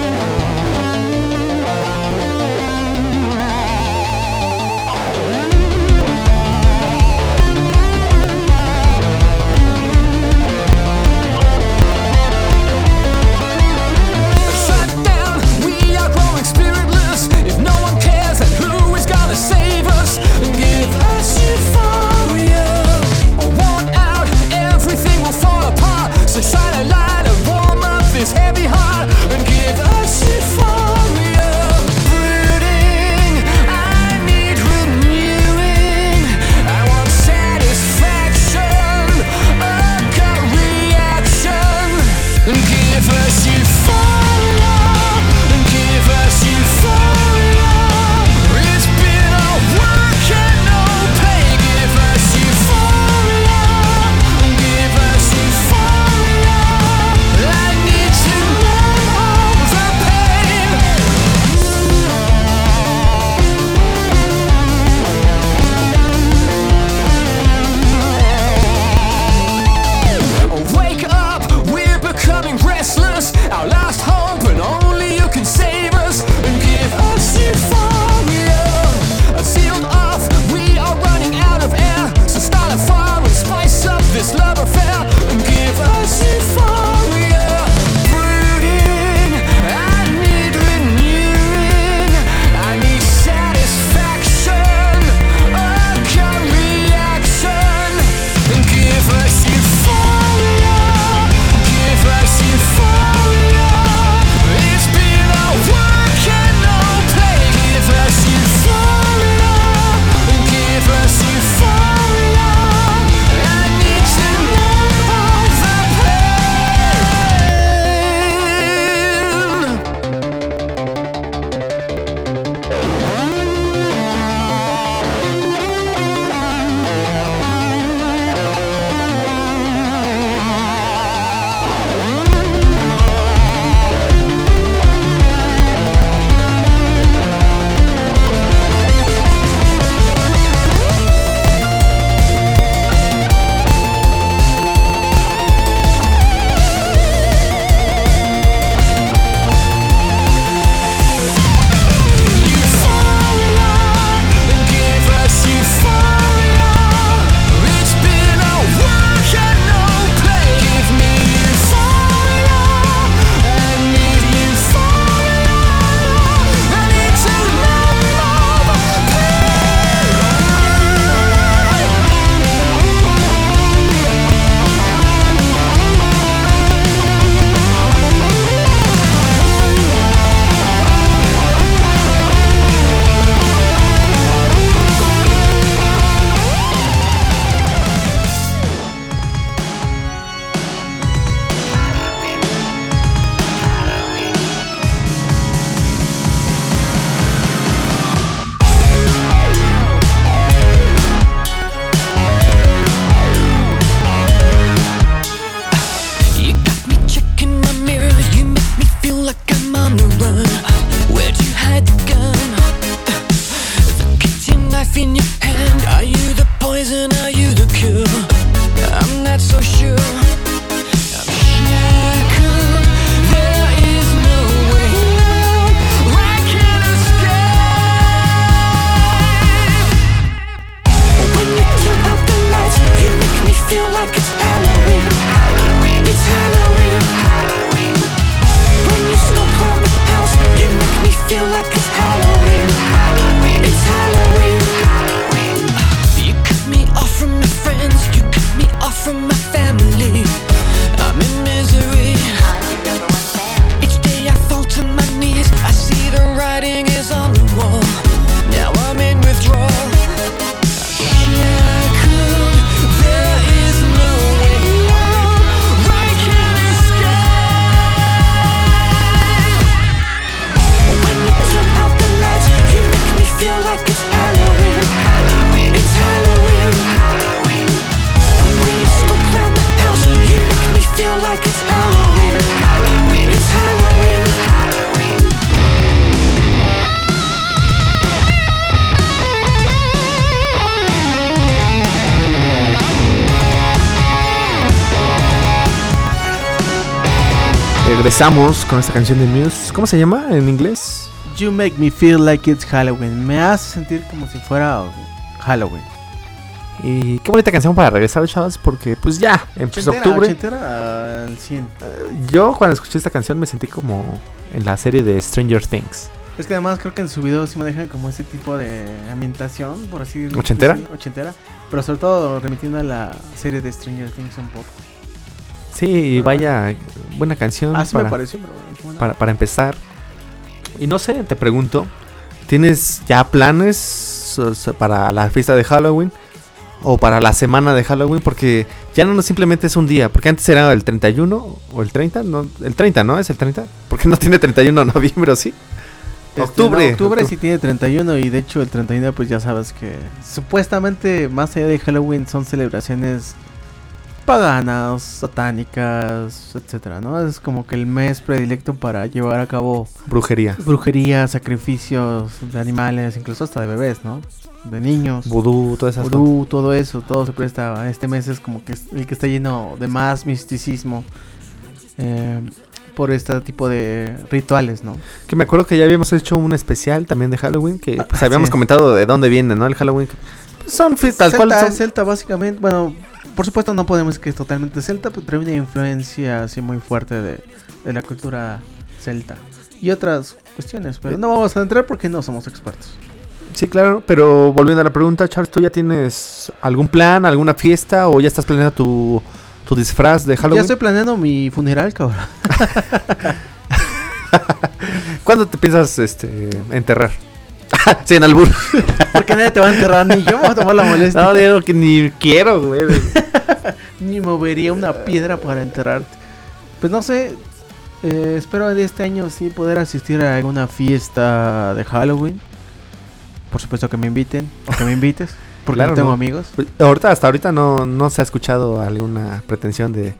S1: Regresamos con esta canción de Muse. ¿Cómo se llama en inglés?
S2: You make me feel like it's Halloween. Me hace sentir como si fuera Halloween.
S1: Y qué bonita canción para regresar, chavos, porque pues ya, empezó octubre.
S2: al 100.
S1: Yo cuando escuché esta canción me sentí como en la serie de Stranger Things.
S2: Es que además creo que en su video sí manejan como ese tipo de ambientación, por así decirlo.
S1: ¿Ochentera?
S2: Ochentera. Pero sobre todo remitiendo a la serie de Stranger Things un poco.
S1: Sí, vaya, buena canción
S2: Así
S1: para,
S2: me pareció, pero bueno,
S1: para, para empezar. Y no sé, te pregunto, ¿tienes ya planes para la fiesta de Halloween? O para la semana de Halloween, porque ya no simplemente es un día, porque antes era el 31 o el 30, no, el 30, ¿no? Es el 30, porque no tiene 31 de noviembre, ¿o ¿sí?
S2: Este,
S1: octubre,
S2: no, octubre
S1: octu-
S2: sí tiene 31 y de hecho el 31 pues ya sabes que supuestamente más allá de Halloween son celebraciones paganas, satánicas, etcétera, ¿no? Es como que el mes predilecto para llevar a cabo
S1: Brujería,
S2: brujería, sacrificios de animales, incluso hasta de bebés, ¿no? De niños.
S1: vudú, todas esas cosas.
S2: Vudú, todo eso, todo se presta. Este mes es como que el que está lleno de más misticismo eh, por este tipo de rituales, ¿no?
S1: Que me acuerdo que ya habíamos hecho un especial también de Halloween, que pues
S2: Ah,
S1: habíamos
S2: sí.
S1: comentado de dónde viene, ¿no? El Halloween. Pues, son tal
S2: celta,
S1: cual son-
S2: celta básicamente, bueno, por supuesto no podemos decir que es totalmente celta, pero trae una influencia así muy fuerte de, de la cultura celta y otras cuestiones, pero no vamos a entrar porque no somos expertos.
S1: Sí, claro, pero volviendo a la pregunta, Charles, ¿tú ya tienes algún plan, alguna fiesta o ya estás planeando tu, tu disfraz de
S2: Ya
S1: Halloween?
S2: estoy planeando mi funeral, cabrón.
S1: ¿Cuándo te piensas este, enterrar? sí, en albur.
S2: Porque nadie te va a enterrar ni yo me voy a tomar la molestia.
S1: no, digo que ni quiero, güey.
S2: Ni movería una piedra para enterrarte. Pues no sé. eh, espero de este año sí poder asistir a alguna fiesta de Halloween. Por supuesto que me inviten. O que me invites. Porque
S1: Claro,
S2: no tengo
S1: ¿no?
S2: amigos.
S1: Pues, ahorita, hasta ahorita no, no se ha escuchado alguna pretensión de,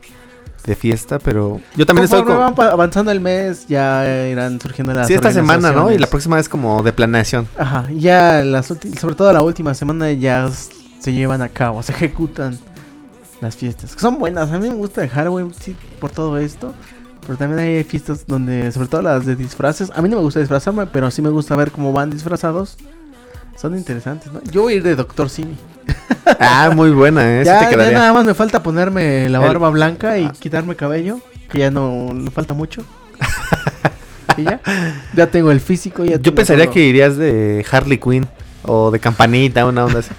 S1: de fiesta, pero yo también estoy
S2: avanzando el mes, ya irán surgiendo las
S1: Sí, esta semana, ¿no? Y la próxima es como de planeación.
S2: Ajá, ya las sobre todo la última semana ya se llevan a cabo, se ejecutan las fiestas. que Son buenas, a mí me gusta de Halloween sí, por todo esto. Pero también hay fiestas donde, sobre todo las de disfraces, a mí no me gusta disfrazarme, pero sí me gusta ver cómo van disfrazados. Son interesantes, ¿no? Yo voy a ir de Doctor Simi.
S1: Ah, muy buena, ¿eh?
S2: Ya,
S1: te
S2: ya nada más me falta ponerme la
S1: El-
S2: barba blanca y quitarme cabello, que ya no falta mucho. y ya, ya tengo el físico. Ya
S1: Yo pensaría
S2: todo.
S1: que irías de Harley Quinn o de campanita, una onda así.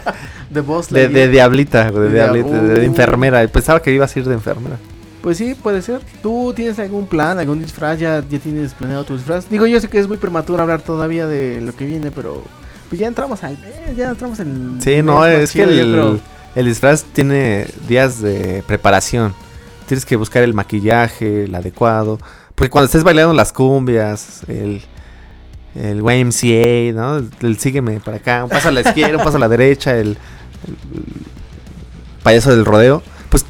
S2: de Boss
S1: De, diablita, de,
S2: De
S1: diablita,
S2: diab-
S1: de, de enfermera. Pensaba que ibas a ir de enfermera.
S2: Pues sí, puede ser. ¿Tú tienes algún plan, algún disfraz? ¿Ya, ya tienes planeado tu disfraz? Digo, yo sé que es muy prematuro hablar todavía de lo que viene, pero pues ya entramos al mes, ya entramos en...
S1: Sí, no, es que el, el disfraz tiene días de preparación. Tienes que buscar el maquillaje, el adecuado. Porque cuando estés bailando las cumbias, el, el YMCA, ¿no? El, el sígueme para acá, un paso a la izquierda, un paso a la derecha, el, el payaso del rodeo, pues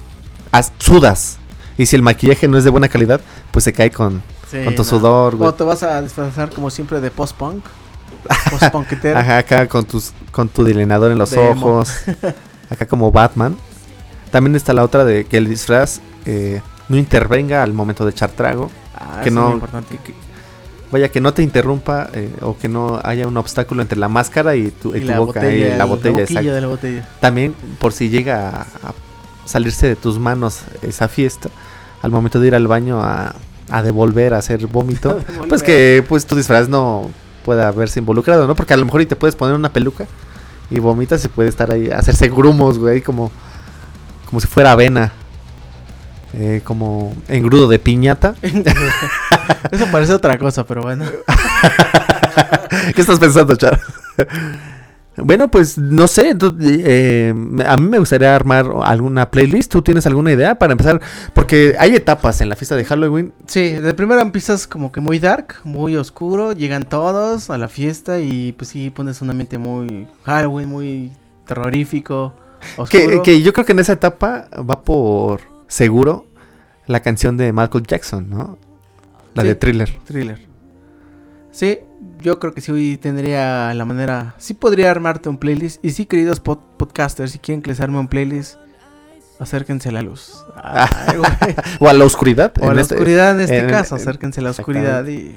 S1: sudas. Y si el maquillaje no es de buena calidad, pues se cae con, con tu sudor, güey.
S2: O te vas a disfrazar como siempre de post-punk.
S1: Ajá, acá con tus con tu delineador en los
S2: De
S1: ojos. Acá como Batman. También está la otra de que el disfraz eh, no intervenga al momento de echar trago.
S2: Ah,
S1: que no-
S2: muy importante.
S1: que- vaya, que no te interrumpa eh, o que no haya un obstáculo entre la máscara y tu, y
S2: Y
S1: tu
S2: la
S1: boca
S2: botella,
S1: y la
S2: el-
S1: botella.
S2: boquilla
S1: exacto.
S2: de la botella.
S1: También por si llega a, a salirse de tus manos esa fiesta, al momento de ir al baño a, a devolver, a hacer vómito, pues que pues tu disfraz no pueda verse involucrado, ¿no? Porque a lo mejor y te puedes poner una peluca y vomitas y puede estar ahí, hacerse grumos, güey, como, como si fuera avena. Eh, como engrudo de piñata.
S2: Eso parece otra cosa, pero bueno.
S1: ¿Qué estás pensando, Char? bueno, pues no sé. tú, eh, a mí me gustaría armar alguna playlist. ¿Tú tienes alguna idea para empezar? Porque hay etapas en la fiesta de Halloween.
S2: Sí, de primero empiezas como que muy dark, muy oscuro, llegan todos a la fiesta y pues sí pones un ambiente muy Halloween, muy terrorífico, oscuro.
S1: Que, que yo creo que en esa etapa va por seguro la canción de Michael Jackson, ¿no? La
S2: Sí.
S1: de Thriller.
S2: Thriller. Sí, yo creo que sí hoy tendría la manera. Sí podría armarte un playlist. Y sí, queridos pod- podcasters, si quieren que les arme un playlist, acérquense a la luz. Ay.
S1: O a la oscuridad.
S2: O a la
S1: este-
S2: oscuridad en este
S1: en-
S2: caso,
S1: en-
S2: acérquense a la oscuridad y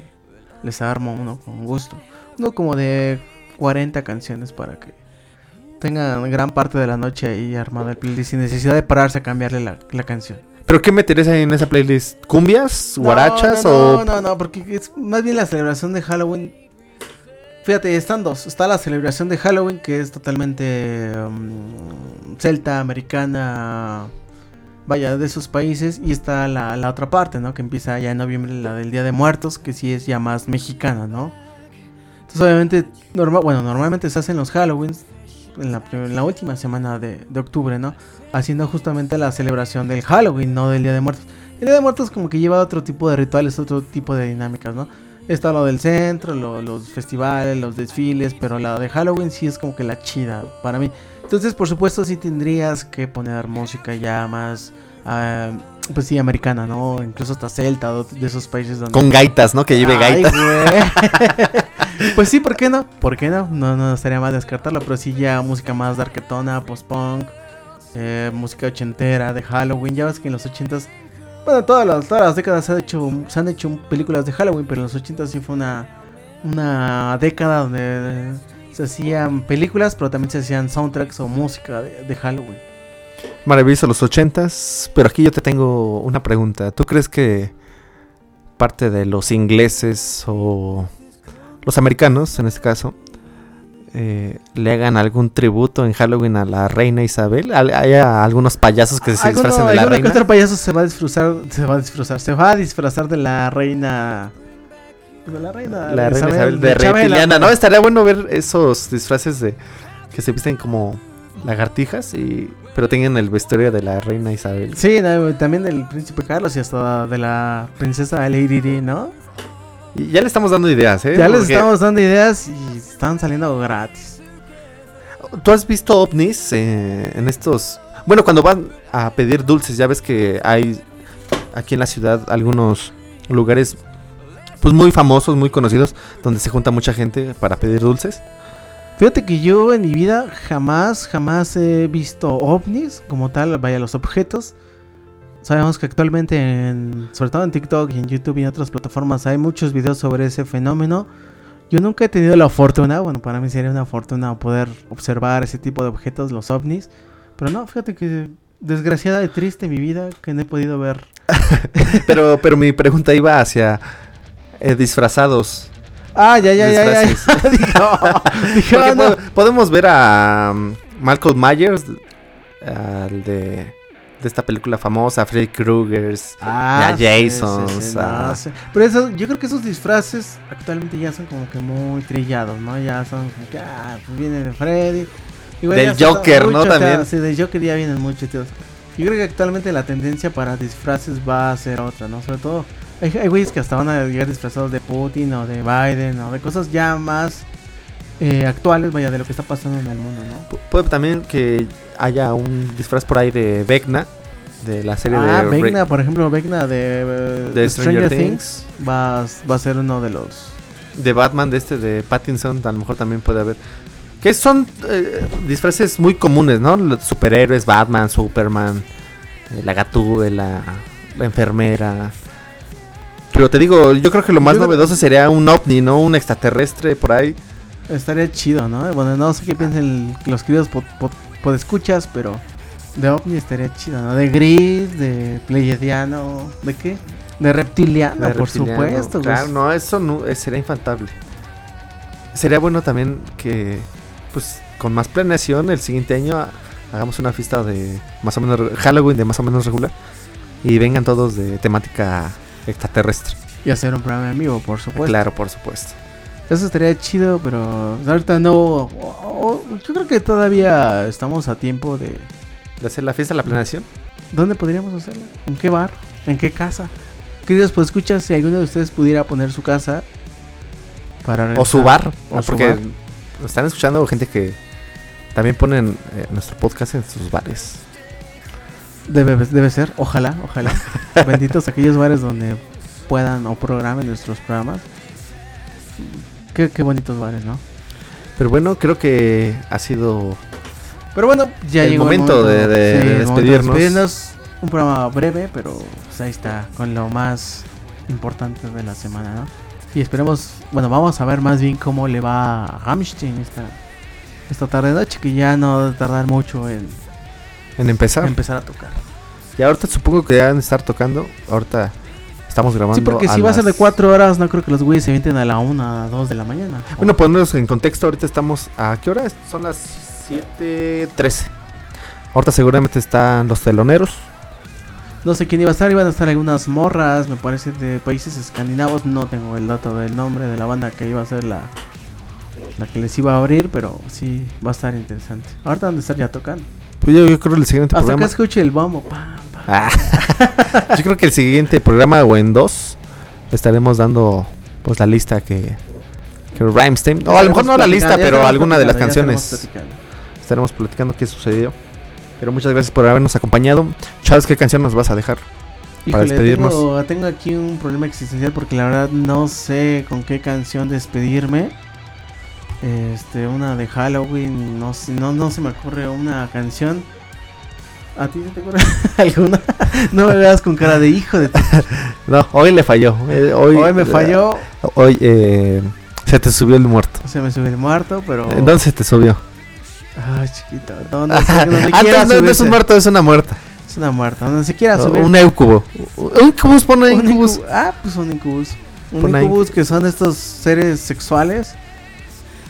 S2: les armo uno con gusto. Uno como de 40 canciones para que tengan gran parte de la noche ahí armado el playlist sin necesidad de pararse a cambiarle la, la canción.
S1: ¿Pero qué meterías ahí en esa playlist? ¿Cumbias? ¿Guarachas?
S2: no, no,
S1: o
S2: No, no, porque es más bien la celebración de Halloween. Fíjate, están dos. Está la celebración de Halloween, que es totalmente um, celta, americana, vaya, de esos países. Y está la, la otra parte, ¿no? Que empieza ya en noviembre, la del Día de Muertos, que sí es ya más mexicana, ¿no? Entonces, obviamente, norma- bueno, normalmente se hacen los Halloweens en la, última semana de octubre, ¿no? Haciendo justamente la celebración del Halloween, no del Día de Muertos. El Día de Muertos como que lleva otro tipo de rituales, otro tipo de dinámicas, ¿no? Está lo del centro, lo- los festivales, los desfiles, pero la de Halloween sí es como que la chida para mí. Entonces, por supuesto, sí tendrías que poner música ya más, ah, pues sí, americana, ¿no? Incluso hasta celta, de esos países donde...
S1: con gaitas, ¿no? Que lleve
S2: Ay,
S1: gaitas.
S2: pues sí, ¿por qué no? ¿Por qué no? No, no estaría mal descartarlo, pero sí ya música más darketona, post-punk, eh, música ochentera, de Halloween. Ya ves que en los ochentas, bueno, todas las, décadas se han, hecho, se han hecho películas de Halloween, pero en los ochentas sí fue una, una década donde se hacían películas, pero también se hacían soundtracks o música de, de Halloween.
S1: Maravilloso los ochentas. Pero aquí yo te tengo una pregunta. ¿Tú crees que parte de los ingleses o los americanos, en este caso, eh, le hagan algún tributo en Halloween a la reina Isabel? ¿Hay algunos payasos que se disfrazan de la
S2: alguno que
S1: reina?
S2: otro payaso se va a disfrazar, se va a disfrazar, se va a disfrazar de la reina, de la reina,
S1: La reina Isabel de reptiliana, ¿no? Estaría bueno ver esos disfraces de que se visten como lagartijas y pero tengan el vestuario de la reina Isabel.
S2: Sí, también del príncipe Carlos y hasta de la princesa Lady Di, ¿no?
S1: Y ya le estamos dando ideas, ¿eh?
S2: Ya les estamos dando ideas y están saliendo gratis.
S1: ¿Tú has visto ovnis eh, en estos? Bueno, cuando van a pedir dulces, ya ves que hay aquí en la ciudad algunos lugares pues muy famosos, muy conocidos, donde se junta mucha gente para pedir dulces.
S2: Fíjate que yo en mi vida jamás, jamás he visto ovnis como tal, vaya los objetos. Sabemos que actualmente, en, sobre todo en TikTok y en YouTube y en otras plataformas, hay muchos videos sobre ese fenómeno. Yo nunca he tenido la fortuna, bueno, para mí sería una fortuna poder observar ese tipo de objetos, los ovnis. Pero no, fíjate que desgraciada y triste mi vida que no he podido ver.
S1: Pero, pero mi pregunta iba hacia eh, disfrazados.
S2: Ah, ya, ya, ya, ya. No.
S1: podemos ver a um, Malcolm Myers, al de, de esta película famosa, Freddy Krueger.
S2: Ah,
S1: a Jason,
S2: sí, sí,
S1: a-
S2: no, sí. Pero eso, yo creo que esos disfraces actualmente ya son como que muy trillados, ¿no? Ya son como que, ah, pues viene de Freddy. Igual
S1: Del Joker, ¿no?
S2: mucho, o sea,
S1: También.
S2: sí, del Joker ya vienen mucho, tío. Yo creo que actualmente la tendencia para disfraces va a ser otra, ¿no? Sobre todo, hay, hay güeyes que hasta van a llegar disfrazados de Putin o de Biden o de cosas ya más eh, actuales, vaya, de lo que está pasando en el mundo, ¿no?
S1: Pu- Puede también que haya un disfraz por ahí de Vecna, de la serie
S2: Ah,
S1: de... Re-
S2: Vecna, por ejemplo, Vecna de,
S1: Stranger
S2: Stranger Things va, va a ser uno de los
S1: de Batman, de este de Pattinson, a lo mejor también puede haber. Que son eh, disfraces muy comunes, ¿no? Los superhéroes, Batman, Superman, eh, la gatúbela, la enfermera. Pero te digo, yo creo que lo más
S2: Yo
S1: novedoso sería un ovni, ¿no? Un extraterrestre por ahí.
S2: Estaría chido, ¿no? Bueno, no sé qué piensan los queridos pod, pod- podescuchas, pero de ovni estaría chido, ¿no? De gris, de pleiadiano, ¿de qué? De reptiliano,
S1: de
S2: por
S1: reptiliano.
S2: supuesto. güey.
S1: Claro, no, eso no, eh, sería infantable. Sería bueno también que, pues, con más planeación, el siguiente año ha- hagamos una fiesta de más o menos Halloween de más o menos regular y vengan todos de temática extraterrestre.
S2: Y hacer un programa en vivo, por supuesto.
S1: Claro, por supuesto.
S2: Eso estaría chido, pero ahorita no. yo creo que todavía estamos a tiempo de.
S1: De hacer la fiesta, la planeación.
S2: ¿Dónde podríamos hacerlo? ¿En qué bar? ¿En qué casa? Queridos, pues escucha si alguno de ustedes pudiera poner su casa para
S1: O su bar,
S2: o
S1: porque
S2: bar.
S1: están escuchando gente que también ponen eh, nuestro podcast en sus bares.
S2: Debe, debe ser, ojalá, ojalá. Benditos aquellos bares donde puedan o programen nuestros programas. Qué, qué bonitos bares, ¿no?
S1: Pero bueno, creo que ha sido
S2: Pero bueno, ya
S1: El
S2: llegó
S1: momento de- de-
S2: sí,
S1: de
S2: el momento
S1: despedirnos.
S2: despedirnos. Un programa breve, pero pues, ahí está, con lo más importante de la semana, ¿no? Y esperemos, bueno, vamos a ver más bien cómo le va a Hamstein esta, esta tarde noche, que ya no va a tardar mucho en
S1: en empezar.
S2: empezar a tocar.
S1: y ahorita supongo que ya van a estar tocando. Ahorita estamos grabando.
S2: Sí, porque si va a ser de 4 horas, no creo que los güeyes se vienten a la 1, a 2 de la mañana.
S1: Bueno, ponernos en contexto, ahorita estamos... ¿A qué hora? Son las 7.13. Ahorita seguramente están los teloneros.
S2: No sé quién iba a estar, iban a estar algunas morras, me parece, de países escandinavos. No tengo el dato del nombre de la banda que iba a ser la, la que les iba a abrir, pero sí va a estar interesante. Ahorita van a estar ya tocando.
S1: Pues yo, yo creo que el siguiente
S2: Hasta que
S1: programa...
S2: escuche el bombo. pam.
S1: Ah. yo creo que el siguiente programa o en dos estaremos dando pues la lista que... Que Rammstein... O a lo mejor no la lista, pero alguna de las canciones.
S2: estaremos platicando.
S1: Estaremos platicando qué sucedió. Pero muchas gracias por habernos acompañado. Charles, ¿qué canción nos vas a dejar? Para despedirnos.
S2: Tengo, tengo aquí un problema existencial porque la verdad no sé con qué canción despedirme. Este, una de Halloween, no no, no se me ocurre una canción. ¿A ti se te ocurre alguna? no me veas con cara de hijo de
S1: No, hoy le falló. Eh, hoy,
S2: Hoy me falló,
S1: Hoy eh, se te subió el muerto.
S2: se me subió el muerto, pero.
S1: ¿En dónde se te subió?
S2: Ay, chiquito, no, sé, donde
S1: Ah,
S2: quiera
S1: no, es un muerto, es una muerta.
S2: Es una muerta, donde se quiera subir.
S1: un éucubo. Un incubus, pone
S2: Ah, pues un incubus. Un incubus que son estos seres sexuales.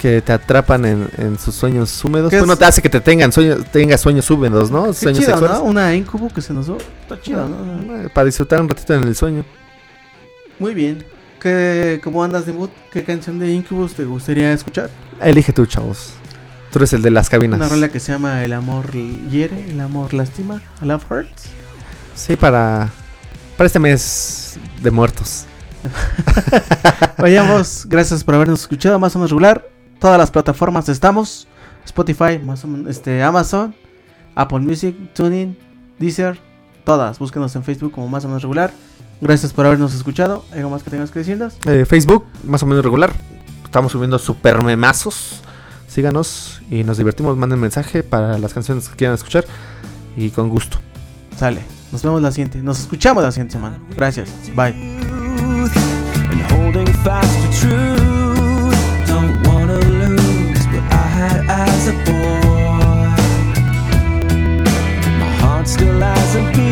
S1: Que te atrapan en, en sus sueños húmedos.
S2: ¿Qué
S1: Bueno, te hace que te tengan sueños, tengas sueños húmedos, ¿no?
S2: Qué
S1: Sueños
S2: chido,
S1: sexuales.
S2: ¿no? Una incubo que se nos dio. Está chido, ¿no?
S1: Eh, Para disfrutar un ratito en el sueño.
S2: Muy bien. ¿Qué, ¿Cómo andas de mood? ¿Qué canción de Incubus te gustaría escuchar?
S1: Elige tú, chavos. Tú eres el de las cabinas.
S2: Una rola que se llama El amor hiere, el amor lastima, Love Hurts.
S1: Sí, para, para este mes de muertos.
S2: Vayamos, gracias por habernos escuchado, más o menos regular. Todas las plataformas estamos: Spotify, más o menos, este, Amazon, Apple Music, TuneIn, Deezer, todas. Búsquenos en Facebook como más o menos regular. Gracias por habernos escuchado. ¿Algo más que tengas que decirnos?
S1: Eh, Facebook, más o menos regular. Estamos subiendo super memazos. Síganos y nos divertimos. Manden mensaje para las canciones que quieran escuchar. Y con gusto.
S2: Sale. Nos vemos la siguiente. Nos escuchamos la siguiente semana. Gracias. Bye.
S6: Still has a beat,